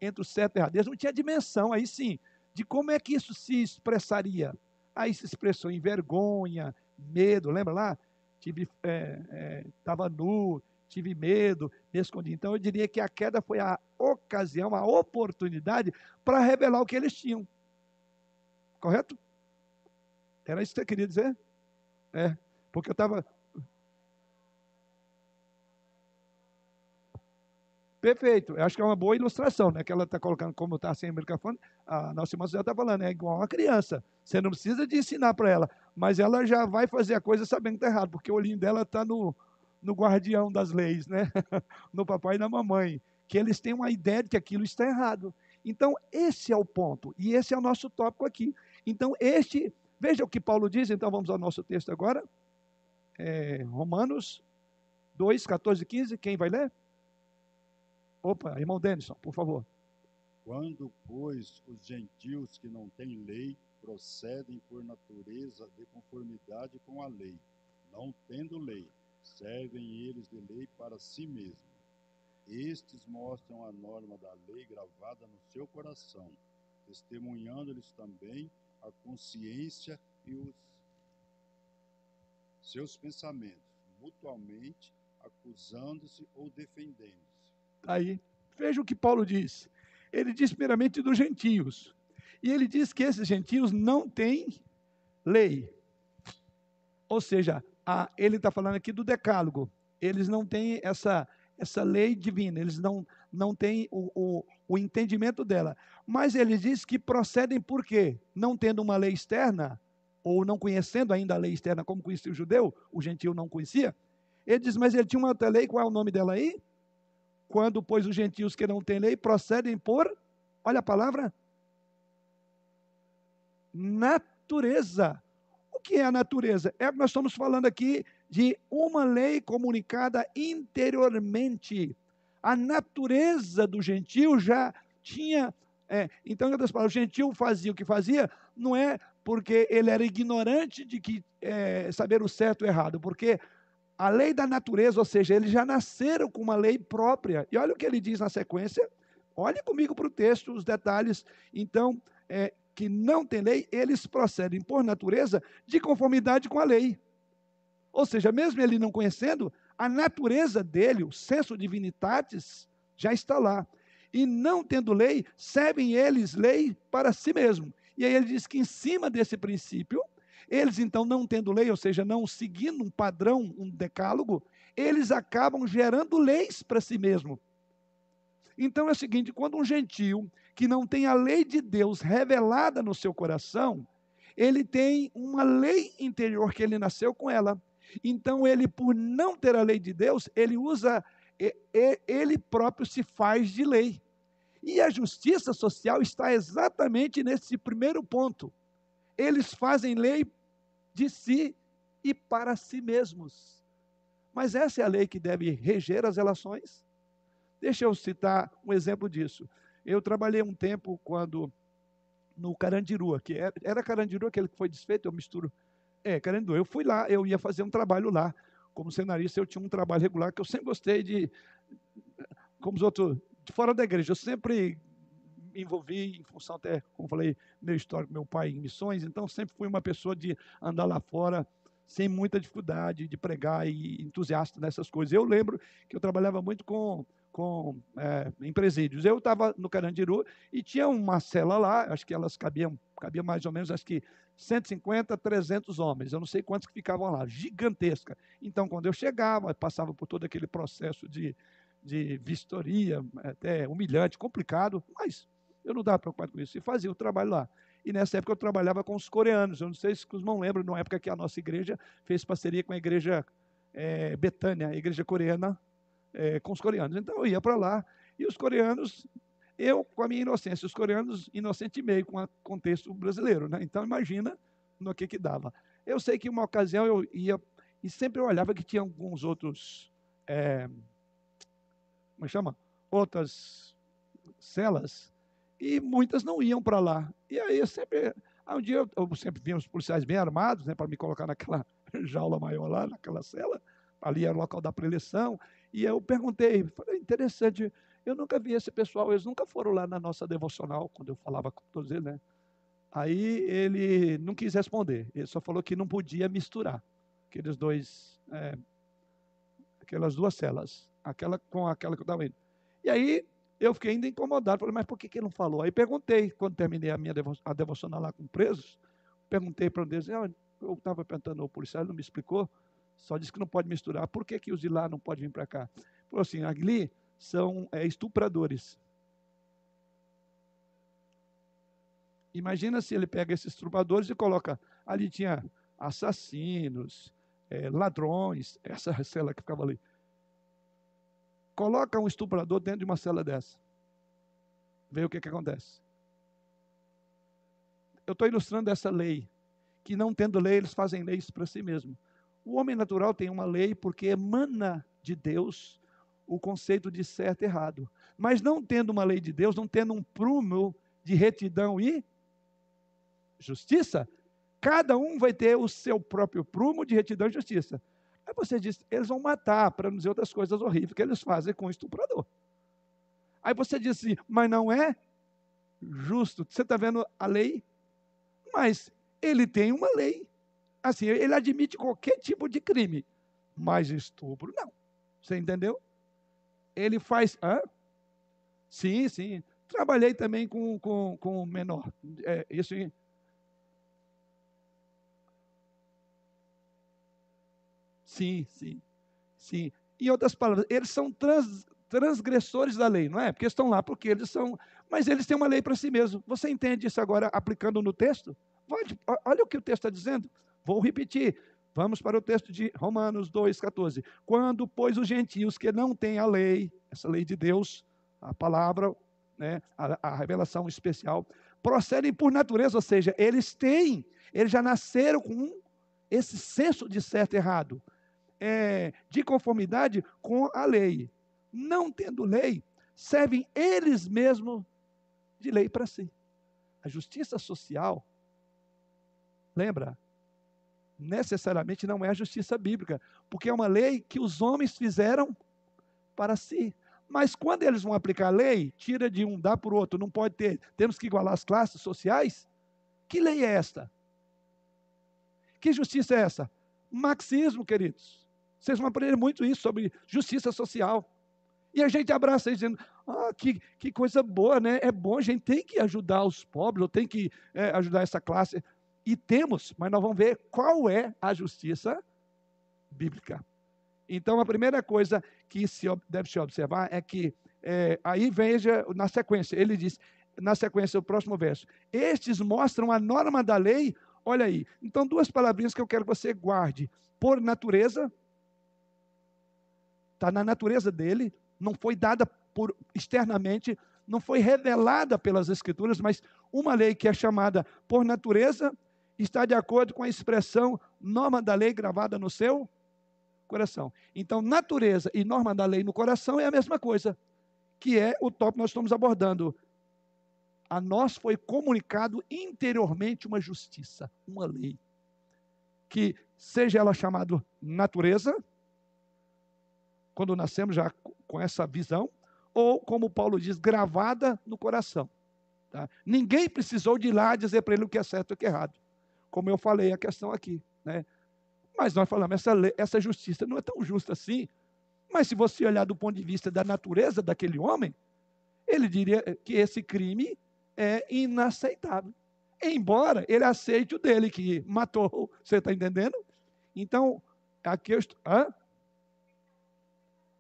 entre o certo e errado. Deus não tinha dimensão, aí sim, de como é que isso se expressaria. Aí se expressou em vergonha, medo, lembra lá? Tive, estava é, é, nu, tive medo, me escondi. Então eu diria que a queda foi a ocasião, a oportunidade para revelar o que eles tinham. Correto? Era isso que você queria dizer? É, porque eu estava Perfeito. Eu acho que é uma boa ilustração, né? Que ela está colocando, como está sem microfone, a nossa irmã já está falando, é igual uma criança. Você não precisa de ensinar para ela, mas ela já vai fazer a coisa sabendo que está errado, porque o olhinho dela está no, no guardião das leis, né? no papai e na mamãe. Que eles têm uma ideia de que aquilo está errado. Então, esse é o ponto. E esse é o nosso tópico aqui. Então, este. Veja o que Paulo diz, então vamos ao nosso texto agora. É, Romanos 2, 14 e 15. Quem vai ler? Opa, irmão Denison, por favor. Quando, pois, os gentios que não têm lei procedem por natureza de conformidade com a lei, não tendo lei, servem eles de lei para si mesmos. Estes mostram a norma da lei gravada no seu coração, testemunhando-lhes também a consciência e os seus pensamentos, mutuamente acusando-se ou defendendo-se aí. Veja o que Paulo diz. Ele diz primeiramente dos gentios. E ele diz que esses gentios não têm lei. Ou seja, a, ele está falando aqui do decálogo. Eles não têm essa, essa lei divina, eles não, não têm o, o, o entendimento dela. Mas ele diz que procedem por quê? Não tendo uma lei externa, ou não conhecendo ainda a lei externa como conhecia o judeu, o gentio não conhecia. Ele diz, mas ele tinha uma outra lei, qual é o nome dela aí? Quando, pois, os gentios que não têm lei procedem por, olha a palavra, natureza. O que é a natureza? É nós estamos falando aqui de uma lei comunicada interiormente. A natureza do gentio já tinha. É, então, em outras palavras, o gentio fazia o que fazia, não é porque ele era ignorante de que é, saber o certo e o errado, porque a lei da natureza, ou seja, eles já nasceram com uma lei própria. E olha o que ele diz na sequência. Olhe comigo para o texto, os detalhes. Então, é, que não tem lei, eles procedem por natureza de conformidade com a lei. Ou seja, mesmo ele não conhecendo, a natureza dele, o senso divinitatis, já está lá. E não tendo lei, servem eles lei para si mesmo. E aí ele diz que em cima desse princípio, eles, então, não tendo lei, ou seja, não seguindo um padrão, um decálogo, eles acabam gerando leis para si mesmo. Então é o seguinte: quando um gentio que não tem a lei de Deus revelada no seu coração, ele tem uma lei interior que ele nasceu com ela. Então ele, por não ter a lei de Deus, ele usa, ele próprio se faz de lei. E a justiça social está exatamente nesse primeiro ponto eles fazem lei de si e para si mesmos. Mas essa é a lei que deve reger as relações. Deixa eu citar um exemplo disso. Eu trabalhei um tempo quando no Carandiru, que era, era Carandiru aquele que foi desfeito, eu misturo. É, Carandiru. Eu fui lá, eu ia fazer um trabalho lá. Como cenarista, eu tinha um trabalho regular que eu sempre gostei de, como os outros, fora da igreja. Eu sempre me envolvi em função até, como falei, meu histórico, meu pai em missões, então sempre fui uma pessoa de andar lá fora sem muita dificuldade de pregar e entusiasta nessas coisas. Eu lembro que eu trabalhava muito com, com é, em presídios. Eu estava no Carandiru e tinha uma cela lá, acho que elas cabiam, cabiam mais ou menos, acho que 150, 300 homens. Eu não sei quantos que ficavam lá, gigantesca. Então, quando eu chegava, passava por todo aquele processo de, de vistoria, até humilhante, complicado, mas eu não estava preocupado com isso, e fazia o trabalho lá. E nessa época eu trabalhava com os coreanos. Eu não sei se os irmãos lembram, na época que a nossa igreja fez parceria com a igreja é, Betânia, a igreja coreana, é, com os coreanos. Então eu ia para lá e os coreanos, eu com a minha inocência, os coreanos inocente e meio com o contexto brasileiro. Né? Então imagina no que que dava. Eu sei que uma ocasião eu ia e sempre eu olhava que tinha alguns outros, é, como chama? Outras celas e muitas não iam para lá. E aí eu sempre, aí um dia eu, eu sempre vinha os policiais bem armados, né, para me colocar naquela jaula maior lá, naquela cela, ali era o local da preleção, e eu perguntei, falei, interessante, eu nunca vi esse pessoal, eles nunca foram lá na nossa devocional, quando eu falava com todos eles, né? Aí ele não quis responder, ele só falou que não podia misturar aqueles dois, é, aquelas duas celas, aquela com aquela que eu estava indo. E aí eu fiquei ainda incomodado, falei, mas por que, que ele não falou? Aí perguntei, quando terminei a minha devo a devocional lá com presos, perguntei para um deles, eu estava perguntando ao policial, ele não me explicou, só disse que não pode misturar. Por que, que os de lá não podem vir para cá? Falou assim, ali são é, estupradores. Imagina se ele pega esses estupradores e coloca, ali tinha assassinos, é, ladrões, essa cela que ficava ali. Coloca um estuprador dentro de uma cela dessa. Vê o que, que acontece. Eu estou ilustrando essa lei, que não tendo lei, eles fazem leis para si mesmo. O homem natural tem uma lei porque emana de Deus o conceito de certo e errado. Mas não tendo uma lei de Deus, não tendo um prumo de retidão e justiça, cada um vai ter o seu próprio prumo de retidão e justiça. Aí você diz, eles vão matar, para não dizer outras coisas horríveis que eles fazem com o estuprador. Aí você diz assim, mas não é justo. Você está vendo a lei? Mas ele tem uma lei. Assim, ele admite qualquer tipo de crime. Mas estupro, não. Você entendeu? Ele faz. Hã? Sim, sim. Trabalhei também com, com, com menor. É, isso Sim, sim, sim. Em outras palavras, eles são trans, transgressores da lei, não é? Porque estão lá porque eles são. Mas eles têm uma lei para si mesmos. Você entende isso agora aplicando no texto? Olha o que o texto está dizendo. Vou repetir. Vamos para o texto de Romanos 2,14. Quando, pois, os gentios que não têm a lei, essa lei de Deus, a palavra, né, a, a revelação especial, procedem por natureza, ou seja, eles têm, eles já nasceram com esse senso de certo e errado é, de conformidade com a lei. Não tendo lei, servem eles mesmos de lei para si. A justiça social, lembra, necessariamente não é a justiça bíblica, porque é uma lei que os homens fizeram para si. Mas quando eles vão aplicar a lei, tira de um, dá para o outro, não pode ter, temos que igualar as classes sociais. Que lei é esta? Que justiça é essa? Marxismo, queridos. Vocês vão aprender muito isso sobre justiça social. E a gente abraça isso dizendo, ah, que, que coisa boa, né? É bom, a gente tem que ajudar os pobres, ou tem que é, ajudar essa classe. E temos, mas nós vamos ver qual é a justiça bíblica. Então, a primeira coisa que se deve se observar é que, é, aí veja na sequência, ele diz, na sequência, o próximo verso, estes mostram a norma da lei, olha aí. Então, duas palavrinhas que eu quero que você guarde. Por natureza, está na natureza dele, não foi dada por externamente, não foi revelada pelas Escrituras, mas uma lei que é chamada por natureza está de acordo com a expressão norma da lei gravada no seu coração. Então, natureza e norma da lei no coração é a mesma coisa, que é o tópico que nós estamos abordando. A nós foi comunicado interiormente uma justiça, uma lei, que seja ela chamada natureza, quando nascemos já com essa visão, ou, como Paulo diz, gravada no coração. Tá? Ninguém precisou de ir lá dizer para ele o que é certo e o que é errado. Como eu falei, a questão aqui. Né? Mas nós falamos, essa, essa justiça não é tão justa assim. Mas se você olhar do ponto de vista da natureza daquele homem, ele diria que esse crime é inaceitável. Embora ele aceite o dele, que matou. Você está entendendo? Então, aqui eu estou. Hã?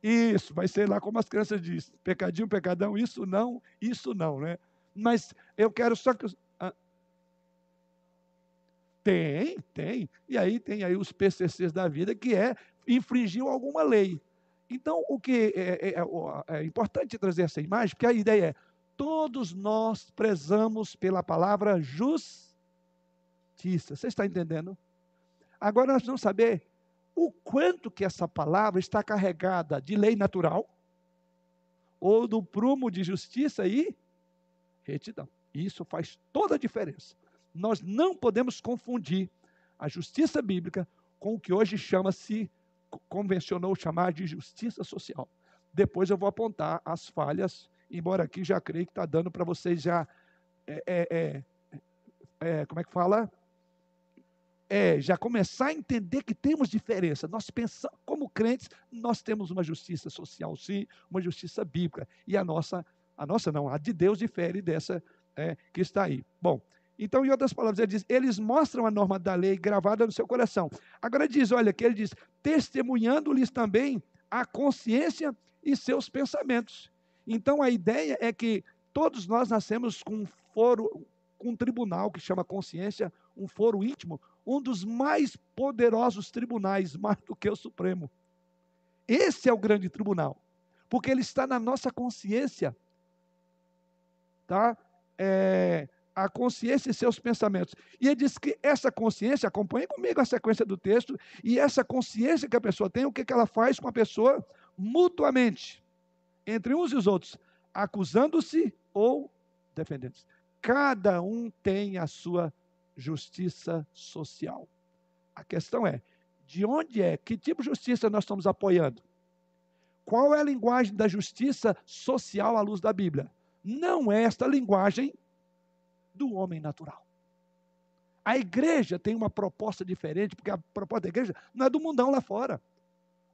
Isso, vai ser lá como as crianças dizem: pecadinho, pecadão, isso não, isso não, né? Mas eu quero só que. Tem, tem. E aí tem aí os PCCs da vida, que é infringiu alguma lei. Então, o que é, é, é, é importante trazer essa imagem, porque a ideia é: todos nós prezamos pela palavra justiça. Você está entendendo? Agora nós vamos saber o quanto que essa palavra está carregada de lei natural ou do prumo de justiça e retidão. Isso faz toda a diferença. Nós não podemos confundir a justiça bíblica com o que hoje chama-se, convencionou chamar de justiça social. Depois eu vou apontar as falhas, embora aqui já creio que está dando para vocês já, é, é, é, é, como é que fala? é, já começar a entender que temos diferença. Nós pensamos, como crentes, nós temos uma justiça social, sim, uma justiça bíblica. E a nossa, a nossa não, a de Deus difere dessa é, que está aí. Bom, então, em outras palavras, ele diz: eles mostram a norma da lei gravada no seu coração. Agora diz: olha, que ele diz, testemunhando-lhes também a consciência e seus pensamentos. Então, a ideia é que todos nós nascemos com um foro, com um tribunal que chama consciência, um foro íntimo, um dos mais poderosos tribunais, mais do que o Supremo. Esse é o grande tribunal, porque ele está na nossa consciência, tá? É, a consciência e seus pensamentos. E ele diz que essa consciência, acompanhe comigo a sequência do texto, e essa consciência que a pessoa tem, o que, ela faz com a pessoa mutuamente, entre uns e os outros, acusando-se ou defendendo-se. Cada um tem a sua justiça social. A questão é, de onde é, que tipo de justiça nós estamos apoiando? Qual é a linguagem da justiça social à luz da Bíblia? Não é esta linguagem do homem natural. A igreja tem uma proposta diferente, porque a proposta da igreja não é do mundão lá fora.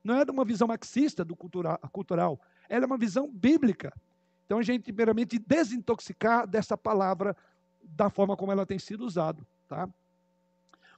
Não é de uma visão marxista do cultural. Ela é uma visão bíblica. Então a gente, primeiramente, desintoxicar dessa palavra da forma como ela tem sido usada. Tá?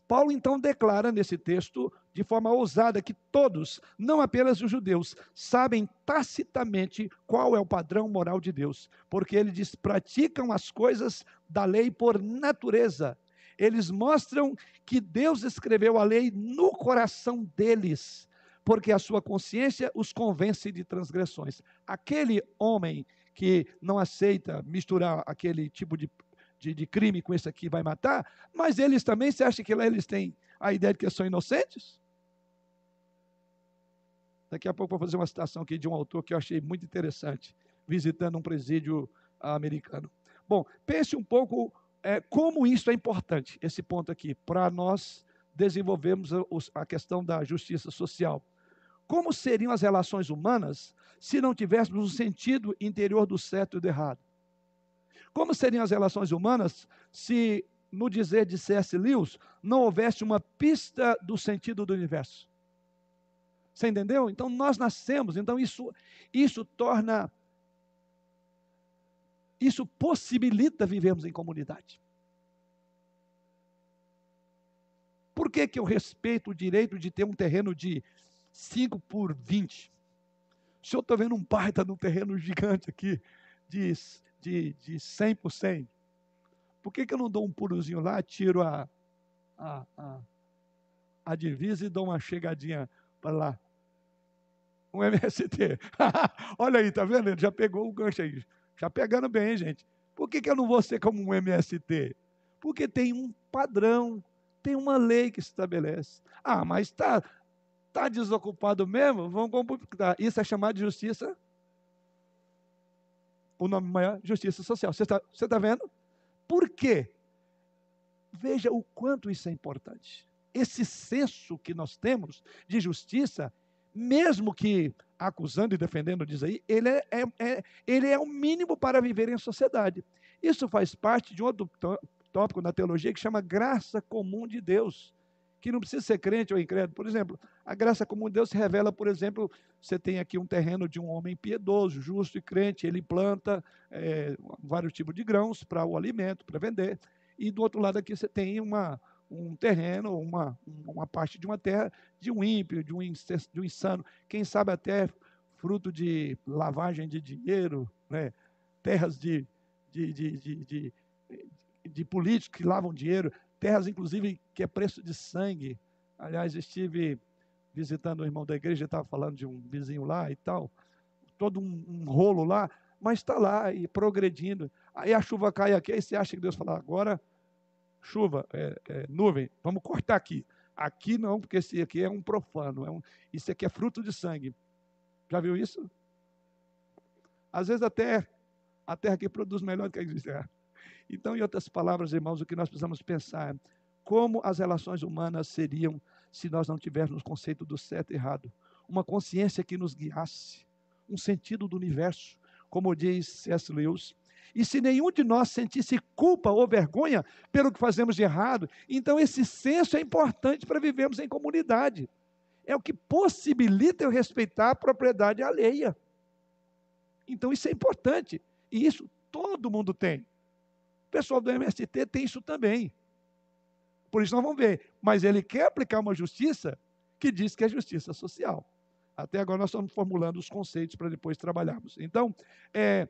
Paulo então declara nesse texto, de forma ousada, que todos, não apenas os judeus, sabem tacitamente qual é o padrão moral de Deus, porque ele diz: praticam as coisas da lei por natureza. Eles mostram que Deus escreveu a lei no coração deles, porque a sua consciência os convence de transgressões. Aquele homem que não aceita misturar aquele tipo de de, de crime com esse aqui vai matar, mas eles também, você acha que lá eles têm a ideia de que são inocentes? Daqui a pouco vou fazer uma citação aqui de um autor que eu achei muito interessante, visitando um presídio americano. Bom, pense um pouco é, como isso é importante, esse ponto aqui, para nós desenvolvermos a, a questão da justiça social. Como seriam as relações humanas se não tivéssemos um sentido interior do certo e do errado? Como seriam as relações humanas se, no dizer de C.S. Lewis, não houvesse uma pista do sentido do universo? Você entendeu? Então nós nascemos, então isso, isso torna, isso possibilita vivermos em comunidade. Por que, que eu respeito o direito de ter um terreno de 5 por 20? O senhor está vendo um baita num terreno gigante aqui, de de, de 100 por 100? Por que, que eu não dou um purozinho lá, tiro a, a, a, a divisa e dou uma chegadinha para lá? Um MST. Olha aí, tá vendo? Ele já pegou o gancho aí. Já pegando bem, gente. Por que, que eu não vou ser como um MST? Porque tem um padrão, tem uma lei que estabelece. Ah, mas está tá desocupado mesmo? Vamos computar. Isso é chamado de justiça o nome maior, justiça social. Você está tá vendo? Por quê? Veja o quanto isso é importante. Esse senso que nós temos de justiça, mesmo que acusando e defendendo, diz aí, ele é, é, é, ele é o mínimo para viver em sociedade. Isso faz parte de outro tópico na teologia que chama graça comum de Deus, que não precisa ser crente ou incrédulo. Por exemplo, a graça comum de Deus se revela, por exemplo, você tem aqui um terreno de um homem piedoso, justo e crente, ele planta é, vários tipos de grãos para o alimento, para vender. E do outro lado aqui você tem uma, um terreno, uma, uma parte de uma terra de um ímpio, de um, de um insano, quem sabe até fruto de lavagem de dinheiro, né? terras de, de, de, de, de, políticos que lavam dinheiro, terras, inclusive, que é preço de sangue. Aliás, estive visitando o irmão da igreja, estava falando de um vizinho lá e tal, todo um, um rolo lá, mas está lá e progredindo. Aí a chuva cai aqui, aí você acha que Deus fala, agora, chuva, é, é, nuvem, vamos cortar aqui. Aqui não, porque esse aqui é um profano, é um, isso aqui é fruto de sangue. Já viu isso? Às vezes até a terra que produz melhor do que a igreja. Então, em outras palavras, irmãos, o que nós precisamos pensar é como as relações humanas seriam se nós não tivéssemos o conceito do certo e errado. Uma consciência que nos guiasse, um sentido do universo, como diz C.S. Lewis. E se nenhum de nós sentisse culpa ou vergonha pelo que fazemos de errado, então esse senso é importante para vivermos em comunidade. É o que possibilita eu respeitar a propriedade alheia. Então isso é importante. E isso todo mundo tem. O pessoal do MST tem isso também. Por isso nós vamos ver. Mas ele quer aplicar uma justiça que diz que é justiça social. Até agora nós estamos formulando os conceitos para depois trabalharmos. Então, é,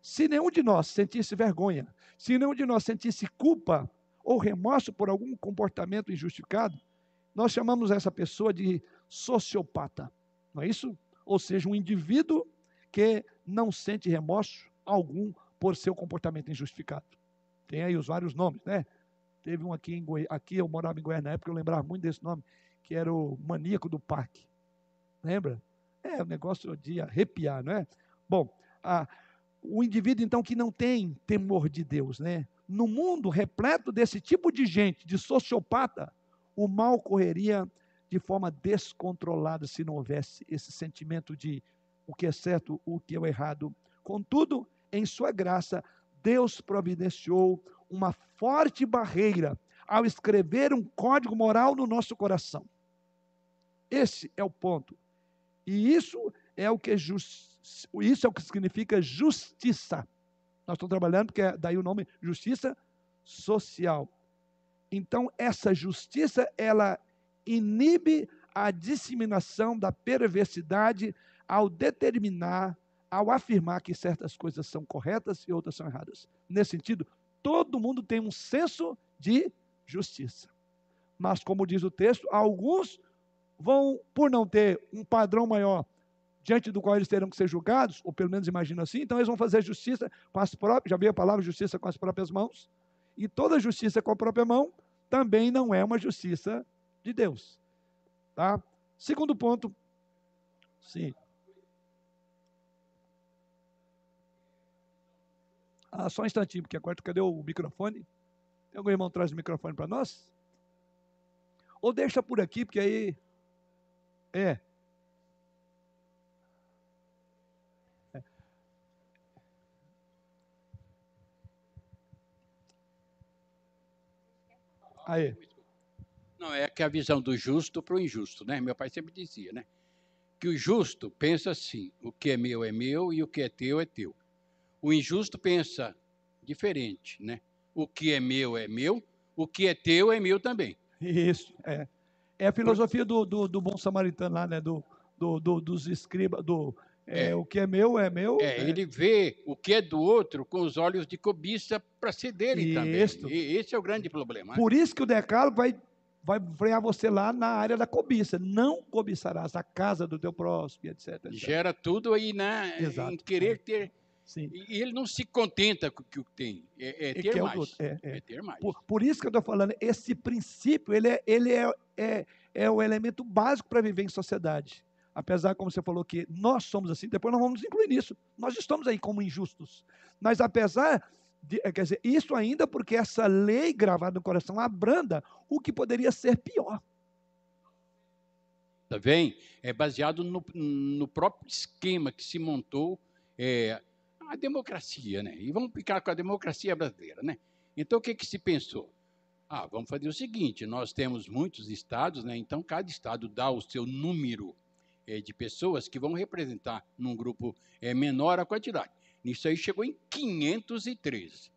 se nenhum de nós sentisse vergonha, se nenhum de nós sentisse culpa ou remorso por algum comportamento injustificado, nós chamamos essa pessoa de sociopata. Não é isso? Ou seja, um indivíduo que não sente remorso algum por seu comportamento injustificado. Tem aí os vários nomes, né? Teve um aqui em Goi... aqui eu morava em Goiânia na época, eu lembrava muito desse nome, que era o maníaco do parque. Lembra? É um negócio de arrepiar, não é? Bom, a, o indivíduo então que não tem temor de Deus, né? No mundo repleto desse tipo de gente, de sociopata, o mal correria de forma descontrolada se não houvesse esse sentimento de o que é certo, o que é errado. Contudo, em sua graça, Deus providenciou uma forte barreira ao escrever um código moral no nosso coração. Esse é o ponto. E isso é o que just, isso é o que significa justiça. Nós estamos trabalhando porque é daí o nome justiça social. Então essa justiça ela inibe a disseminação da perversidade ao determinar ao afirmar que certas coisas são corretas e outras são erradas. Nesse sentido, todo mundo tem um senso de justiça. Mas, como diz o texto, alguns vão, por não ter um padrão maior diante do qual eles terão que ser julgados, ou pelo menos imagino assim, então eles vão fazer justiça com as próprias, já vi a palavra justiça com as próprias mãos, e toda justiça com a própria mão também não é uma justiça de Deus. Tá? Segundo ponto, sim. Ah, só um instantinho, porque agora cadê o microfone? Tem algum irmão traz o microfone para nós? Ou deixa por aqui, porque aí. É. Aí. Não, é que a visão do justo para o injusto, né? Meu pai sempre dizia, né? Que o justo pensa assim: o que é meu é meu e o que é teu é teu. O injusto pensa diferente, né? O que é meu é meu, o que é teu é meu também. Isso, é. É a filosofia do, do, do bom samaritano lá, né? Do, do, do dos escribas, do, é, é, o que é meu é meu. É, é, ele vê o que é do outro com os olhos de cobiça para ser dele isso. também. E esse é o grande problema. Né? Por isso que o decálogo vai, vai frear você lá na área da cobiça. Não cobiçarás a casa do teu próximo, etc, etc. Gera tudo aí na, Exato. em querer é. ter Sim. E ele não se contenta com o que tem, é, é ter mais. É, é. é, ter mais. Por, por, isso que eu estou falando, esse princípio, ele é, ele é, é, é o elemento básico para viver em sociedade. Apesar, como você falou, que nós somos assim, depois nós vamos nos incluir nisso. Nós estamos aí como injustos. Mas apesar de, quer dizer, isso ainda porque essa lei gravada no coração abranda o que poderia ser pior. Tá bem? É baseado no, no próprio esquema que se montou é, a democracia, né? E vamos ficar com a democracia brasileira, né? Então, o que, que se pensou? Ah, vamos fazer o seguinte: nós temos muitos estados, né? então cada estado dá o seu número de pessoas que vão representar num grupo é, menor a quantidade. Nisso aí chegou em 513.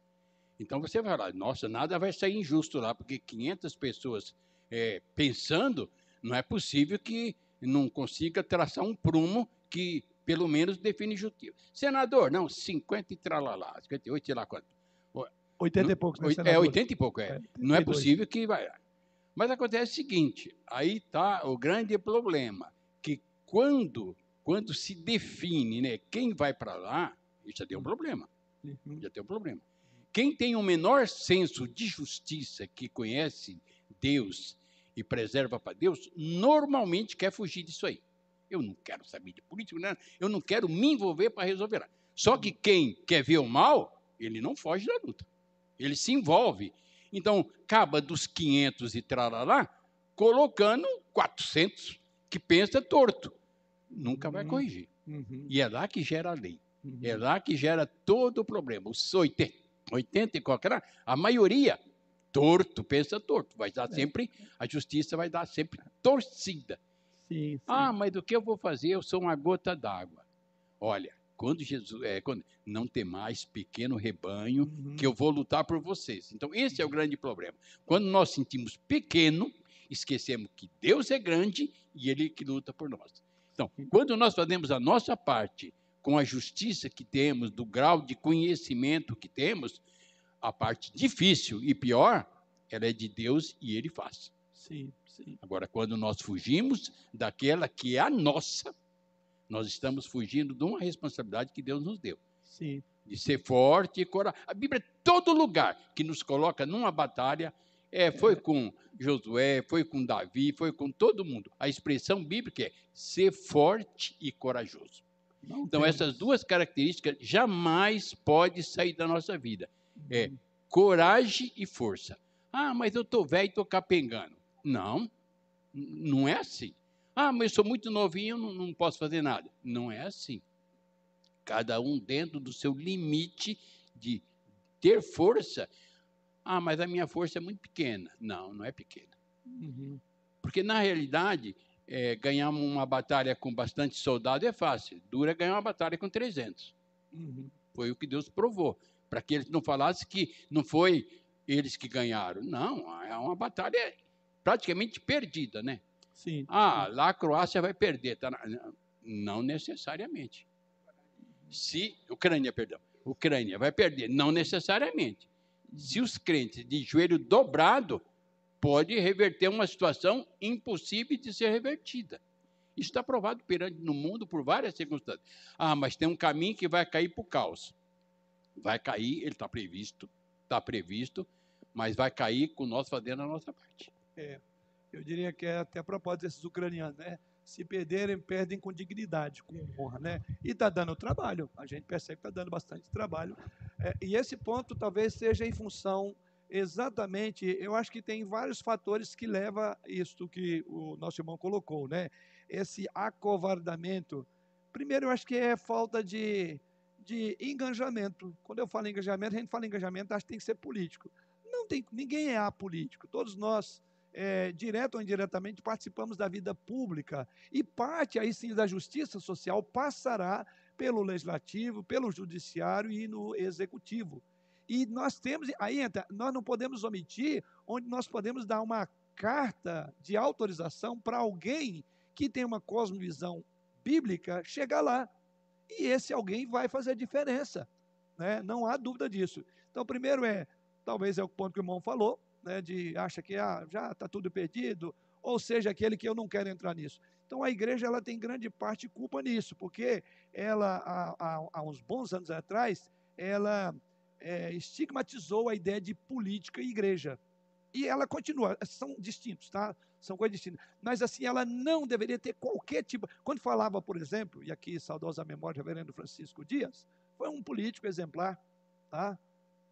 Então você vai falar, nossa, nada vai sair injusto lá, porque 500 pessoas é, pensando, não é possível que não consiga traçar um prumo que pelo menos define justiça. Senador, não, 50 e tralalá, 58, sei lá quanto. 80 e poucos, né, É, 80 e pouco, é. é não é possível que vai. Mas acontece o seguinte, aí está o grande problema, quando, quando se define né, quem vai para lá, já tem um problema. Uhum. Já tem um problema. Quem tem o menor senso de justiça, que conhece Deus e preserva para Deus, normalmente quer fugir disso aí. Eu não quero saber de política, não, eu não quero me envolver para resolver. Só que quem quer ver o mal, ele não foge da luta ele se envolve. Então, acaba dos 500 e trarará, colocando 400 que pensa torto. Nunca vai uhum. corrigir. Uhum. E é lá que gera a lei. Uhum. É lá que gera todo o problema. Os 80, 80 e qualquer, a maioria torto, pensa torto. Vai dar é. sempre, a justiça vai dar sempre torcida. Sim, sim. Ah, mas do que eu vou fazer? Eu sou uma gota d'água. Olha, quando Jesus, é, quando, não tem mais pequeno rebanho, uhum. que eu vou lutar por vocês. Então, esse é o grande problema. Quando nós sentimos pequeno, esquecemos que Deus é grande e Ele que luta por nós. Então, quando nós fazemos a nossa parte com a justiça que temos, do grau de conhecimento que temos, a parte difícil e pior, ela é de Deus e Ele faz. Sim, sim. Agora, quando nós fugimos daquela que é a nossa, nós estamos fugindo de uma responsabilidade que Deus nos deu. Sim. De ser forte e coragem. A Bíblia, todo lugar que nos coloca numa batalha, é, foi com Josué, foi com Davi, foi com todo mundo. A expressão bíblica é ser forte e corajoso. Não então, essas duas características jamais podem sair da nossa vida. É uhum. coragem e força. Ah, mas eu estou velho e estou capengando. Não, não é assim. Ah, mas eu sou muito novinho, não, não posso fazer nada. Não é assim. Cada um dentro do seu limite de ter força. Ah, mas a minha força é muito pequena. Não, não é pequena. Uhum. Porque, na realidade, é, ganhar uma batalha com bastante soldado é fácil. Dura ganhar uma batalha com 300. Uhum. Foi o que Deus provou. Para que eles não falassem que não foi eles que ganharam. Não, é uma batalha praticamente perdida, né? Sim. Ah, lá a Croácia vai perder. Tá na... Não necessariamente. Se. Ucrânia, perdão. Ucrânia vai perder. Não necessariamente. Se os crentes de joelho dobrado, pode reverter uma situação impossível de ser revertida. Isso está provado perante no mundo por várias circunstâncias. Ah, mas tem um caminho que vai cair para o caos. Vai cair, ele está previsto, está previsto, mas vai cair com nós fazendo a nossa parte. É eu diria que é até a propósito desses ucranianos, né? Se perderem, perdem com dignidade, com honra, né? E está dando trabalho, a gente percebe que está dando bastante trabalho. É, e esse ponto talvez seja em função exatamente, eu acho que tem vários fatores que levam a isso que o nosso irmão colocou, né? Esse acovardamento. Primeiro, eu acho que é falta de, de engajamento. Quando eu falo engajamento, a gente fala engajamento, acho que tem que ser político. Não tem, ninguém é apolítico. Todos nós é, direto ou indiretamente, participamos da vida pública. E parte aí sim da justiça social passará pelo legislativo, pelo judiciário e no executivo. E nós temos, aí entra, nós não podemos omitir onde nós podemos dar uma carta de autorização para alguém que tem uma cosmovisão bíblica chegar lá. E esse alguém vai fazer diferença. Né? Não há dúvida disso. Então, primeiro é, talvez é o ponto que o irmão falou, né, de acha que ah, já está tudo perdido, ou seja, aquele que eu não quero entrar nisso. Então a igreja ela tem grande parte culpa nisso, porque ela há, há, há uns bons anos atrás ela é, estigmatizou a ideia de política e igreja. E ela continua, são distintos, tá? São coisas distintas. Mas assim, ela não deveria ter qualquer tipo. Quando falava, por exemplo, e aqui saudosa memória do reverendo Francisco Dias, foi um político exemplar, tá?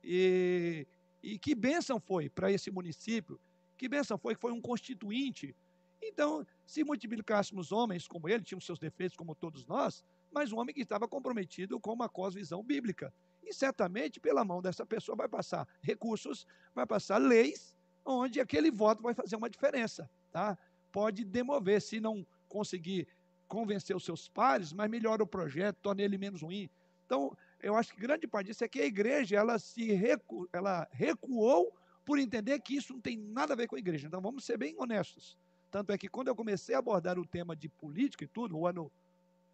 E e que bênção foi para esse município, que bênção foi que foi um constituinte. Então, se multiplicássemos homens como ele, tinham seus defeitos como todos nós, mas um homem que estava comprometido com uma cosvisão bíblica. E certamente, pela mão dessa pessoa, vai passar recursos, vai passar leis onde aquele voto vai fazer uma diferença, tá? Pode demover, se não conseguir convencer os seus pares, mas melhora o projeto, torna ele menos ruim. Então, eu acho que grande parte disso é que a igreja ela se recu, ela recuou por entender que isso não tem nada a ver com a igreja. Então, vamos ser bem honestos. Tanto é que quando eu comecei a abordar o tema de política e tudo, o ano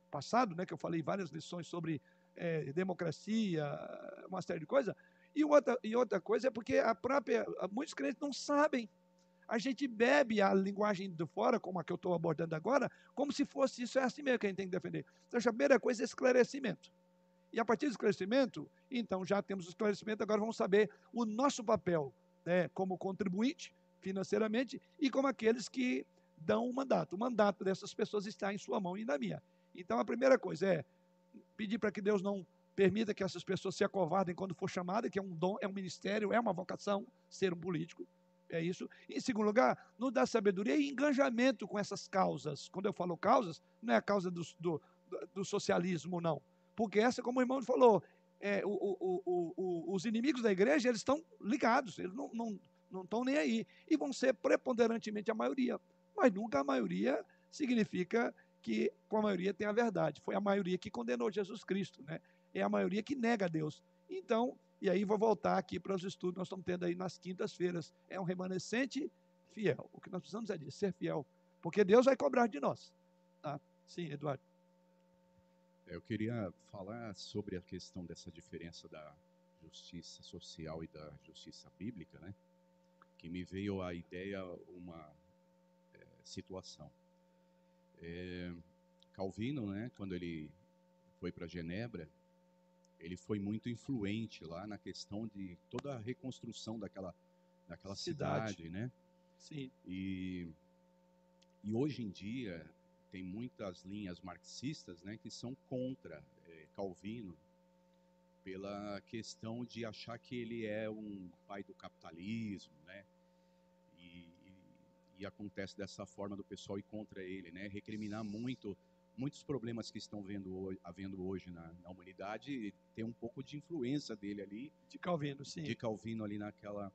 passado, né, que eu falei várias lições sobre é, democracia, uma série de coisas, e outra, e outra coisa é porque a própria, muitos crentes não sabem. A gente bebe a linguagem de fora, como a que eu estou abordando agora, como se fosse isso, é assim mesmo que a gente tem que defender. Então, a primeira coisa é esclarecimento. E a partir do esclarecimento, então já temos o esclarecimento, agora vamos saber o nosso papel né, como contribuinte financeiramente e como aqueles que dão o mandato. O mandato dessas pessoas está em sua mão e na minha. Então, a primeira coisa é pedir para que Deus não permita que essas pessoas se acovardem quando for chamada, que é um dom, é um ministério, é uma vocação ser um político. É isso. Em segundo lugar, nos dá sabedoria e engajamento com essas causas. Quando eu falo causas, não é a causa do, do, do socialismo, não. Porque essa, como o irmão falou, é, o, o, o, os inimigos da igreja, eles estão ligados, eles não, não, não estão nem aí. E vão ser preponderantemente a maioria. Mas nunca a maioria significa que com a maioria tem a verdade. Foi a maioria que condenou Jesus Cristo, né? É a maioria que nega Deus. Então, e aí vou voltar aqui para os estudos que nós estamos tendo aí nas quintas-feiras. É um remanescente fiel. O que nós precisamos é disso, ser fiel. Porque Deus vai cobrar de nós. Tá? Sim, Eduardo. Eu queria falar sobre a questão dessa diferença da justiça social e da justiça bíblica, né? Que me veio a ideia uma é, situação. É, Calvino, né, quando ele foi para Genebra, ele foi muito influente lá na questão de toda a reconstrução daquela, daquela cidade. cidade, né? Sim. E, e hoje em dia tem muitas linhas marxistas, né, que são contra é, Calvino pela questão de achar que ele é um pai do capitalismo, né? e acontece dessa forma do pessoal ir contra ele, né? Recriminar muito muitos problemas que estão vendo, havendo hoje na, na humanidade, tem um pouco de influência dele ali. De Calvino, sim. De Calvino ali naquela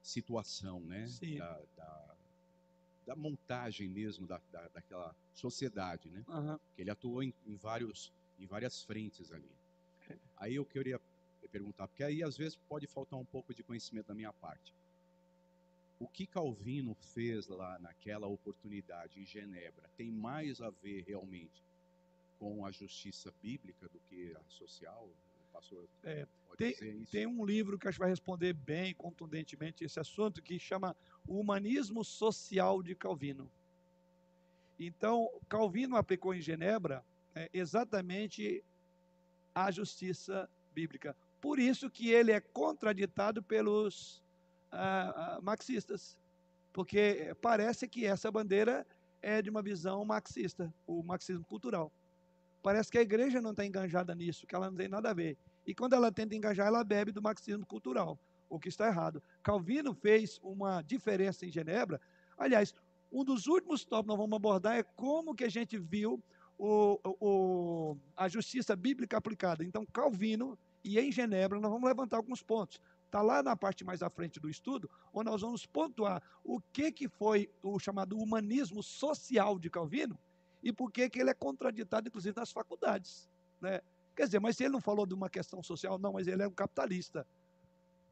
situação, né? Sim. Da, da, da montagem mesmo da, da, daquela sociedade, né? Uhum. Que ele atuou em, em, vários, em várias frentes ali. Aí eu queria perguntar, porque aí às vezes pode faltar um pouco de conhecimento da minha parte o que Calvino fez lá naquela oportunidade em Genebra tem mais a ver realmente com a justiça bíblica do que a social? Pastor é, tem, tem, um livro que acho que vai responder bem, contundentemente, esse assunto, que chama O Humanismo Social de Calvino. Então, Calvino aplicou em Genebra é, exatamente a justiça bíblica. Por isso que ele é contraditado pelos ah, marxistas, porque parece que essa bandeira é de uma visão marxista, o marxismo cultural. Parece que a igreja não está engajada nisso, que ela não tem nada a ver. E quando ela tenta engajar, ela bebe do marxismo cultural, o que está errado. Calvino fez uma diferença em Genebra. Aliás, um dos últimos tópicos que nós vamos abordar é como que a gente viu o, o, a justiça bíblica aplicada. Então, Calvino e em Genebra, nós vamos levantar alguns pontos. Está lá na parte mais à frente do estudo, onde nós vamos pontuar o que, que foi o chamado humanismo social de Calvino e por que, que ele é contraditado, inclusive, nas faculdades. Né? Quer dizer, mas ele não falou de uma questão social, não, mas ele é um capitalista.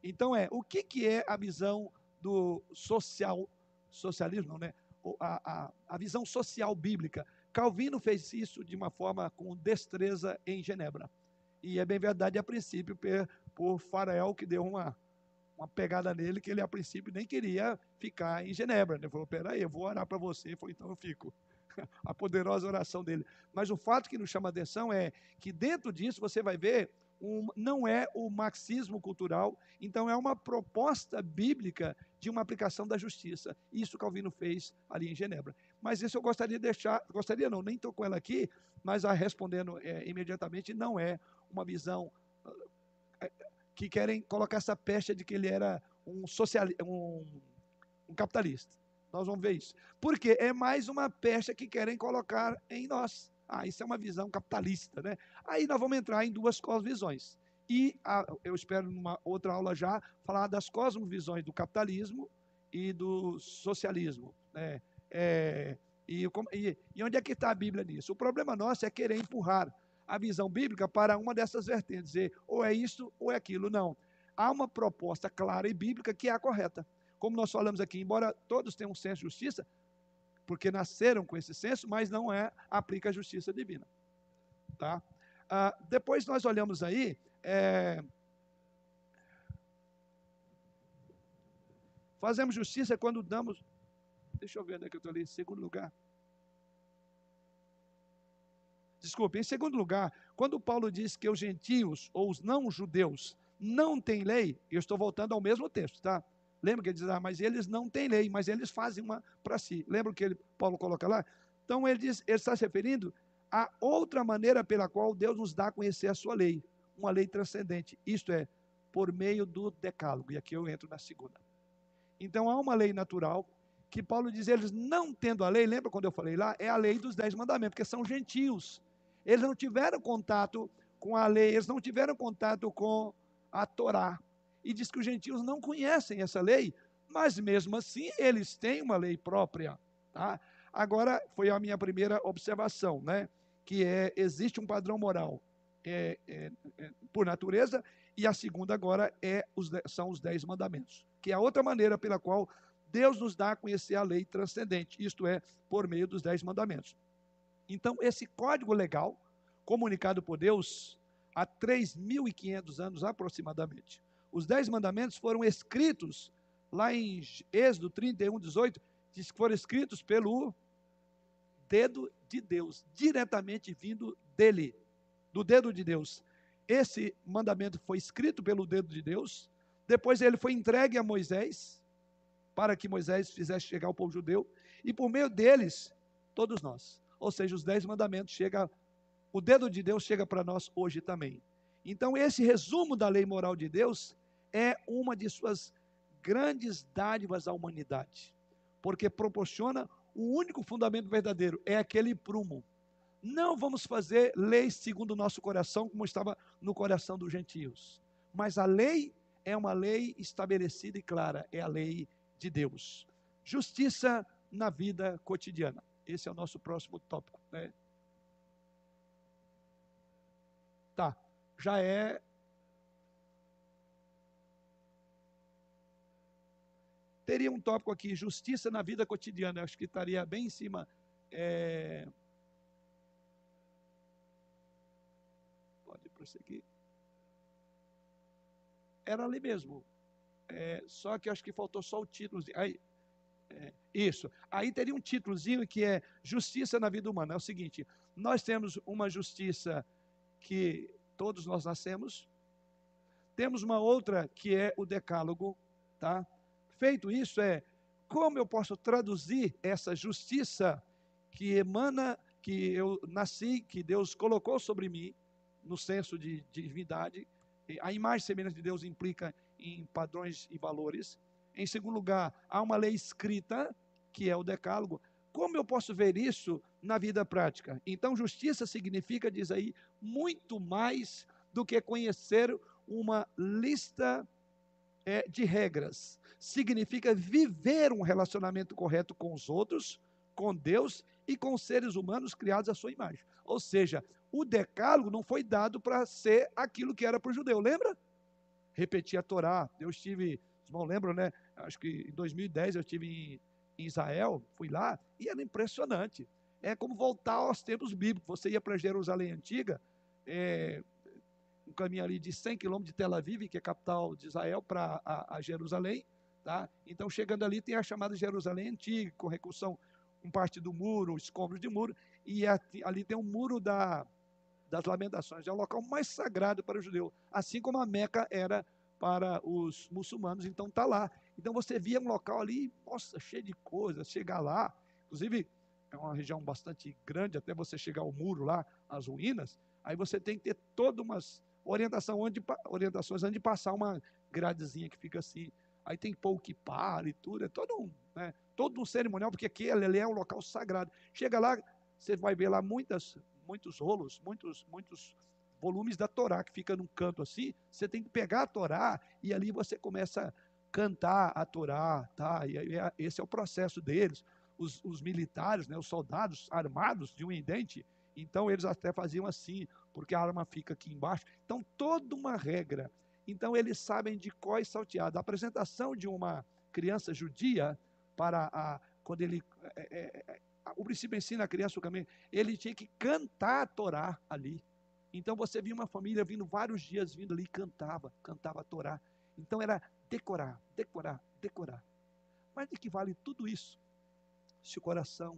Então, é, o que, que é a visão do social, socialismo, né? A, a, a visão social bíblica. Calvino fez isso de uma forma com destreza em Genebra. E é bem verdade, a princípio, por Farael, que deu uma, uma pegada nele, que ele a princípio nem queria ficar em Genebra. Né? Ele falou: peraí, eu vou orar para você. Ele falou: então eu fico. a poderosa oração dele. Mas o fato que nos chama a atenção é que dentro disso você vai ver um, não é o marxismo cultural, então é uma proposta bíblica de uma aplicação da justiça. Isso Calvino fez ali em Genebra. Mas isso eu gostaria de deixar, gostaria não, nem estou com ela aqui, mas a respondendo é, imediatamente, não é uma visão que querem colocar essa pecha de que ele era um, social, um, um capitalista. Nós vamos ver isso. Porque é mais uma pecha que querem colocar em nós. Ah, isso é uma visão capitalista, né? Aí nós vamos entrar em duas cosvisões. E a, eu espero, numa outra aula já, falar das cosmovisões do capitalismo e do socialismo. Né? É, e, e, e onde é que está a Bíblia nisso? O problema nosso é querer empurrar a visão bíblica para uma dessas vertentes, dizer ou é isso ou é aquilo. Não. Há uma proposta clara e bíblica que é a correta. Como nós falamos aqui, embora todos tenham um senso de justiça, porque nasceram com esse senso, mas não é aplica a justiça divina. Tá? Ah, depois nós olhamos aí. É, fazemos justiça quando damos. Deixa eu ver onde é que eu estou ali. Segundo lugar. Desculpe, em segundo lugar, quando Paulo diz que os gentios ou os não-judeus não têm lei, eu estou voltando ao mesmo texto, tá? Lembra que ele diz, ah, mas eles não têm lei, mas eles fazem uma para si. Lembra o que ele, Paulo coloca lá? Então ele diz, ele está se referindo a outra maneira pela qual Deus nos dá a conhecer a sua lei, uma lei transcendente. Isto é, por meio do decálogo. E aqui eu entro na segunda. Então há uma lei natural que Paulo diz, eles não tendo a lei, lembra quando eu falei lá? É a lei dos dez mandamentos, porque são gentios. Eles não tiveram contato com a lei, eles não tiveram contato com a Torá. E diz que os gentios não conhecem essa lei, mas mesmo assim eles têm uma lei própria. Tá? Agora, foi a minha primeira observação, né? que é, existe um padrão moral é, é, é, por natureza, e a segunda agora é os, são os dez mandamentos, que é a outra maneira pela qual Deus nos dá a conhecer a lei transcendente, isto é, por meio dos dez mandamentos. Então, esse código legal, comunicado por Deus há 3.500 anos aproximadamente, os dez mandamentos foram escritos lá em Êxodo 31, 18, diz que foram escritos pelo dedo de Deus, diretamente vindo dele, do dedo de Deus. Esse mandamento foi escrito pelo dedo de Deus, depois ele foi entregue a Moisés, para que Moisés fizesse chegar ao povo judeu, e por meio deles, todos nós. Ou seja, os dez mandamentos chega, o dedo de Deus chega para nós hoje também. Então, esse resumo da lei moral de Deus é uma de suas grandes dádivas à humanidade, porque proporciona o único fundamento verdadeiro, é aquele prumo. Não vamos fazer leis segundo o nosso coração, como estava no coração dos gentios. Mas a lei é uma lei estabelecida e clara, é a lei de Deus. Justiça na vida cotidiana. Esse é o nosso próximo tópico. Né? Tá, já é. Teria um tópico aqui, justiça na vida cotidiana. Acho que estaria bem em cima. É... Pode prosseguir. Era ali mesmo. É, só que acho que faltou só o título. Aí, é, isso. Aí teria um títulozinho que é Justiça na Vida Humana. É o seguinte: nós temos uma justiça que todos nós nascemos, temos uma outra que é o Decálogo, tá? Feito isso, é como eu posso traduzir essa justiça que emana, que eu nasci, que Deus colocou sobre mim, no senso de, de divindade. A imagem semelhante de Deus implica em padrões e valores. Em segundo lugar, há uma lei escrita, que é o decálogo. Como eu posso ver isso na vida prática? Então, justiça significa, diz aí, muito mais do que conhecer uma lista é, de regras. Significa viver um relacionamento correto com os outros, com Deus e com seres humanos criados à sua imagem. Ou seja, o decálogo não foi dado para ser aquilo que era para o judeu, lembra? Repetir a Torá. Eu estive, os irmãos lembram, né? acho que em 2010 eu estive em Israel, fui lá, e era impressionante. É como voltar aos tempos bíblicos. Você ia para Jerusalém antiga, é, um caminho ali de 100 quilômetros de Tel Aviv, que é a capital de Israel, para a, a, Jerusalém. Tá? Então, chegando ali, tem a chamada Jerusalém Antiga, com recursão, com parte do muro, escombros de muro, e ali tem um muro da, das lamentações. É o local mais sagrado para o judeu, assim como a Meca era para os muçulmanos. Então, está lá. Então você via um local ali, nossa, cheio de coisas, chegar lá, inclusive é uma região bastante grande até você chegar ao muro lá, as ruínas, aí você tem que ter todas umas orientação onde, orientações onde passar uma gradezinha que fica assim. Aí tem que que para e tudo, é todo um, né, todo um cerimonial, porque aquele ali é um local sagrado. Chega lá, você vai ver lá muitas, muitos rolos, muitos, muitos volumes da Torá, que fica num canto assim, você tem que pegar a Torá e ali você começa a cantar a Torá, tá? E é- esse é o processo deles. Os, os militares, né, os soldados armados de um em dente, então eles até faziam assim, porque a arma fica aqui embaixo. Então, toda uma regra. Então, eles sabem de có e salteado. A apresentação de uma criança judia para a, quando ele é, é, é, o princípio ensina a criança o caminho, ele tinha que cantar a Torá ali. Então você via uma família vindo vários dias vindo ali cantava, cantava a Torá. Então era decorar, decorar, decorar. Mas de que vale tudo isso se o coração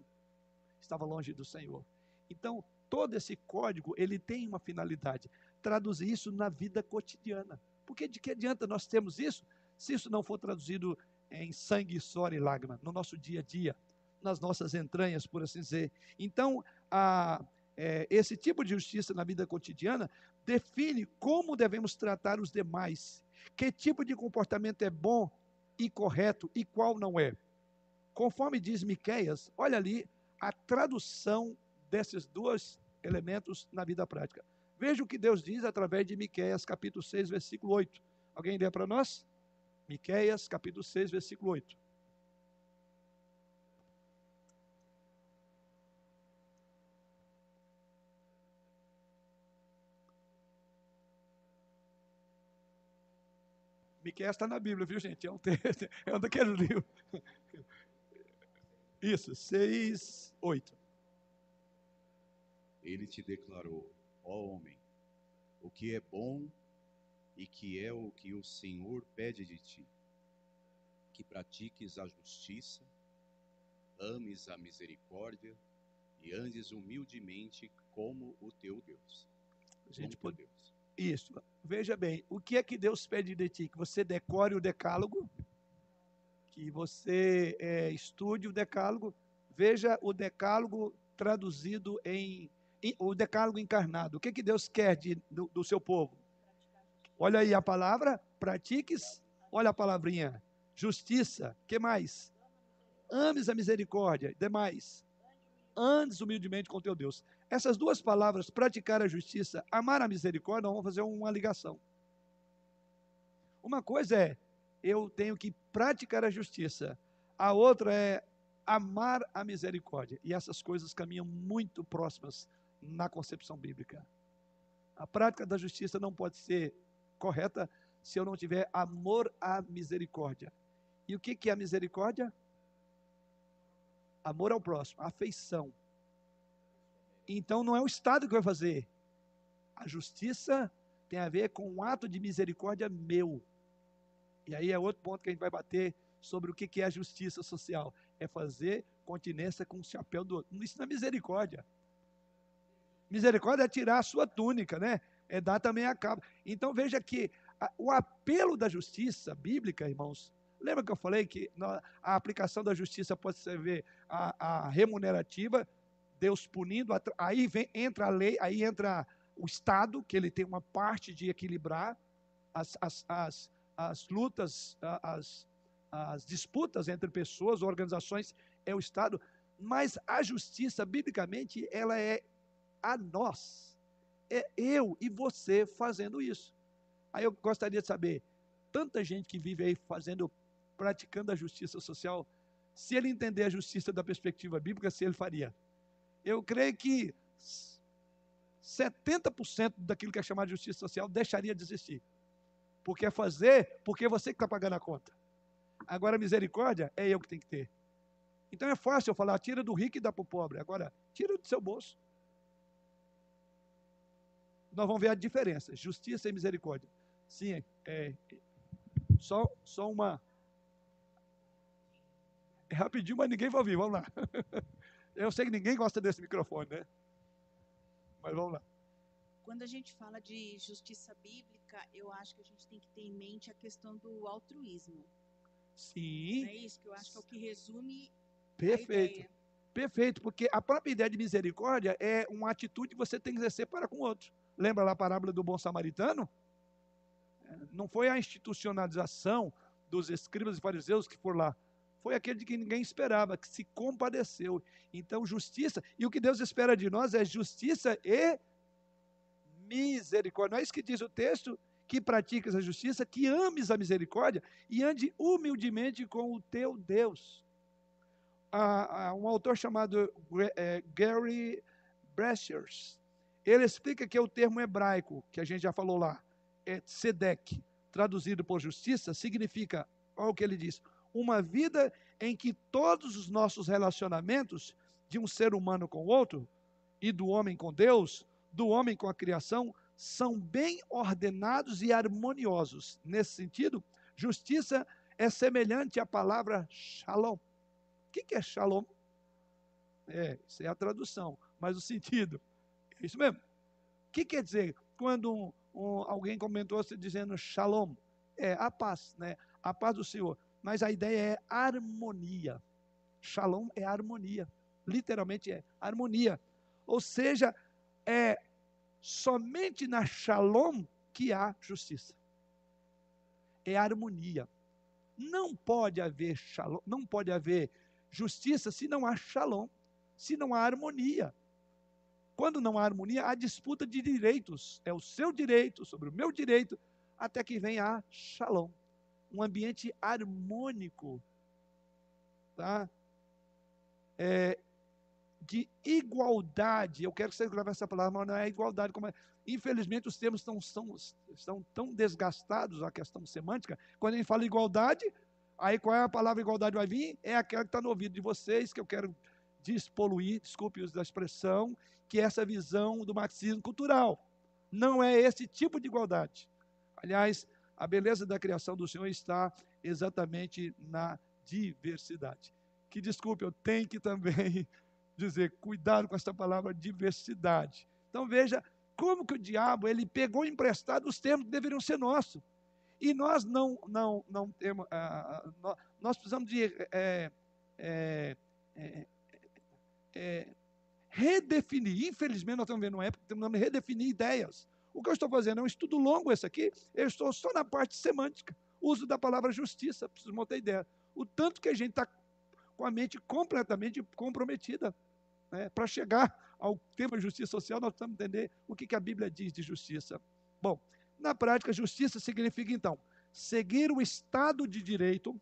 estava longe do Senhor? Então, todo esse código, ele tem uma finalidade, traduzir isso na vida cotidiana. Porque de que adianta nós termos isso se isso não for traduzido em sangue, suor e lágrima, no nosso dia a dia, nas nossas entranhas, por assim dizer. Então, a, é, esse tipo de justiça na vida cotidiana define como devemos tratar os demais, que tipo de comportamento é bom e correto e qual não é. Conforme diz Miqueias, olha ali a tradução desses dois elementos na vida prática. Veja o que Deus diz através de Miqueias, capítulo 6, versículo 8. Alguém lê para nós? Miqueias, capítulo 6, versículo 8. Miqueias está na Bíblia, viu, gente? É um, texto, é um daqueles livros. Isso, 6, 8. Ele te declarou, ó homem, o que é bom e que é o que o Senhor pede de ti, que pratiques a justiça, ames a misericórdia e andes humildemente como o teu Deus. A gente pode, Deus. Isso. Veja bem, o que é que Deus pede de ti? Que você decore o decálogo, que você é, estude o decálogo, veja o decálogo traduzido em, em- o decálogo encarnado. O que, que Deus quer de, do, do seu povo? Olha aí a palavra, pratiques, olha a palavrinha, justiça, que mais? Ames a misericórdia, demais. Andes humildemente com teu Deus. Essas duas palavras, praticar a justiça, amar a misericórdia, vamos fazer uma ligação. Uma coisa é, eu tenho que praticar a justiça. A outra é amar a misericórdia. E essas coisas caminham muito próximas na concepção bíblica. A prática da justiça não pode ser correta se eu não tiver amor à misericórdia. E o que é a misericórdia? Amor ao próximo, afeição. Então não é o Estado que vai fazer. A justiça tem a ver com um ato de misericórdia meu. E aí é outro ponto que a gente vai bater sobre o que é a justiça social. É fazer continência com o chapéu do outro. Isso não é misericórdia. Misericórdia é tirar a sua túnica, né? É dar também a cabo. Então veja que a- o apelo da justiça bíblica, irmãos, lembra que eu falei que a aplicação da justiça pode ser a, a remunerativa, Deus punindo, aí vem, entra a lei, aí entra o Estado, que ele tem uma parte de equilibrar as, as, as, as lutas, as, as disputas entre pessoas, organizações, é o Estado, mas a justiça, biblicamente, ela é a nós. É eu e você fazendo isso. Aí eu gostaria de saber, tanta gente que vive aí fazendo, praticando a justiça social, se ele entender a justiça da perspectiva bíblica, se ele faria. Eu creio que 70% daquilo que é chamado de justiça social deixaria de existir. Porque é fazer, porque é você que está pagando a conta. Agora, misericórdia é eu que tenho que ter. Então é fácil eu falar, tira do rico e dá para o pobre. Agora, tira do seu bolso. Nós vamos ver a diferença, justiça e misericórdia. Sim, é, só, só uma. É rapidinho, mas ninguém vai ouvir, vamos lá. Eu sei que ninguém gosta desse microfone, né? Mas vamos lá. Quando a gente fala de justiça bíblica, eu acho que a gente tem que ter em mente a questão do altruísmo. Sim, Não é isso? Que eu acho que é o que resume perfeito. Perfeito, porque a própria ideia de misericórdia é uma atitude que você tem que exercer para com o outro. Lembra lá a parábola do bom samaritano? Não foi a institucionalização dos escribas e fariseus que foram lá. Foi aquele de que ninguém esperava, que se compadeceu. Então, justiça. E o que Deus espera de nós é justiça e misericórdia. Não é isso que diz o texto? Que praticas a justiça, que ames a misericórdia e ande humildemente com o teu Deus. Um autor chamado é, Gary Brashers, ele explica que é o termo hebraico, que a gente já falou lá, é tzedek, traduzido por justiça, significa, olha o que ele diz, uma vida em que todos os nossos relacionamentos de um ser humano com o outro, e do homem com Deus, do homem com a criação, são bem ordenados e harmoniosos. Nesse sentido, justiça é semelhante à palavra shalom. O que é shalom? É, isso é a tradução, mas o sentido, é isso mesmo. O que quer dizer quando um, um, alguém comentou se dizendo shalom? É a paz, né? A paz do Senhor. Mas a ideia é harmonia. Shalom é harmonia. Literalmente é harmonia. Ou seja, é somente na shalom que há justiça. É harmonia. Não pode haver shalom, não pode haver justiça se não há shalom, se não há harmonia. Quando não há harmonia, há disputa de direitos. É o seu direito sobre o meu direito, até que venha a shalom. Um ambiente harmônico. Tá? É, de igualdade. Eu quero que você grave essa palavra, mas não é igualdade. Como é. Infelizmente, os termos estão, estão tão desgastados, a questão semântica. Quando a gente fala igualdade, aí qual é a palavra igualdade vai vir? É aquela que está no ouvido de vocês, que eu quero despoluir, desculpe a expressão, que é essa visão do marxismo cultural. Não é esse tipo de igualdade. Aliás, a beleza da criação do Senhor está exatamente na diversidade. Que desculpe, eu tenho que também dizer, cuidado com essa palavra diversidade. Então veja como que o diabo ele pegou emprestado os termos que deveriam ser nossos. E nós não, não, não temos, ah, ah nós precisamos de é, é, é, redefinir. Infelizmente, nós estamos vendo uma época que temos que redefinir ideias. O que eu estou fazendo é um estudo longo esse aqui, eu estou só na parte semântica, uso da palavra justiça, preciso montar ideia. O tanto que a gente está com a mente completamente comprometida né, para chegar ao tema justiça social, nós precisamos entender o que, que a Bíblia diz de justiça. Bom, na prática, justiça significa, então, seguir o Estado de Direito,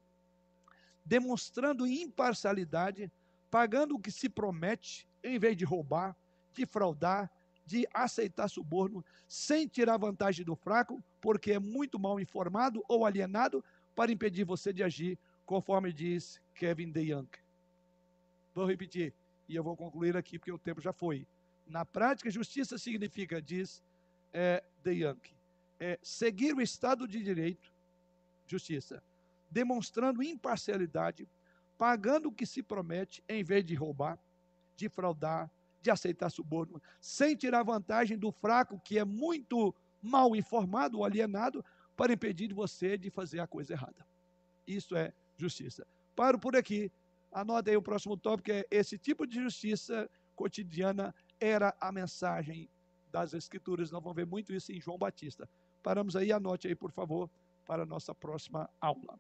demonstrando imparcialidade, pagando o que se promete, em vez de roubar, de fraudar, de aceitar suborno, sem tirar vantagem do fraco, porque é muito mal informado ou alienado, para impedir você de agir, conforme diz Kevin DeYoung. Vou repetir e eu vou concluir aqui porque o tempo já foi. Na prática, justiça significa, diz é, De Young, é, seguir o Estado de Direito, justiça, demonstrando imparcialidade, pagando o que se promete, em vez de roubar, de fraudar, de aceitar suborno, sem tirar vantagem do fraco que é muito mal informado ou alienado, para impedir você de fazer a coisa errada. Isso é justiça. Paro por aqui. Anota aí o próximo tópico, é esse tipo de justiça cotidiana era a mensagem das Escrituras. Nós vamos ver muito isso em João Batista. Paramos aí, anote aí, por favor, para a nossa próxima aula.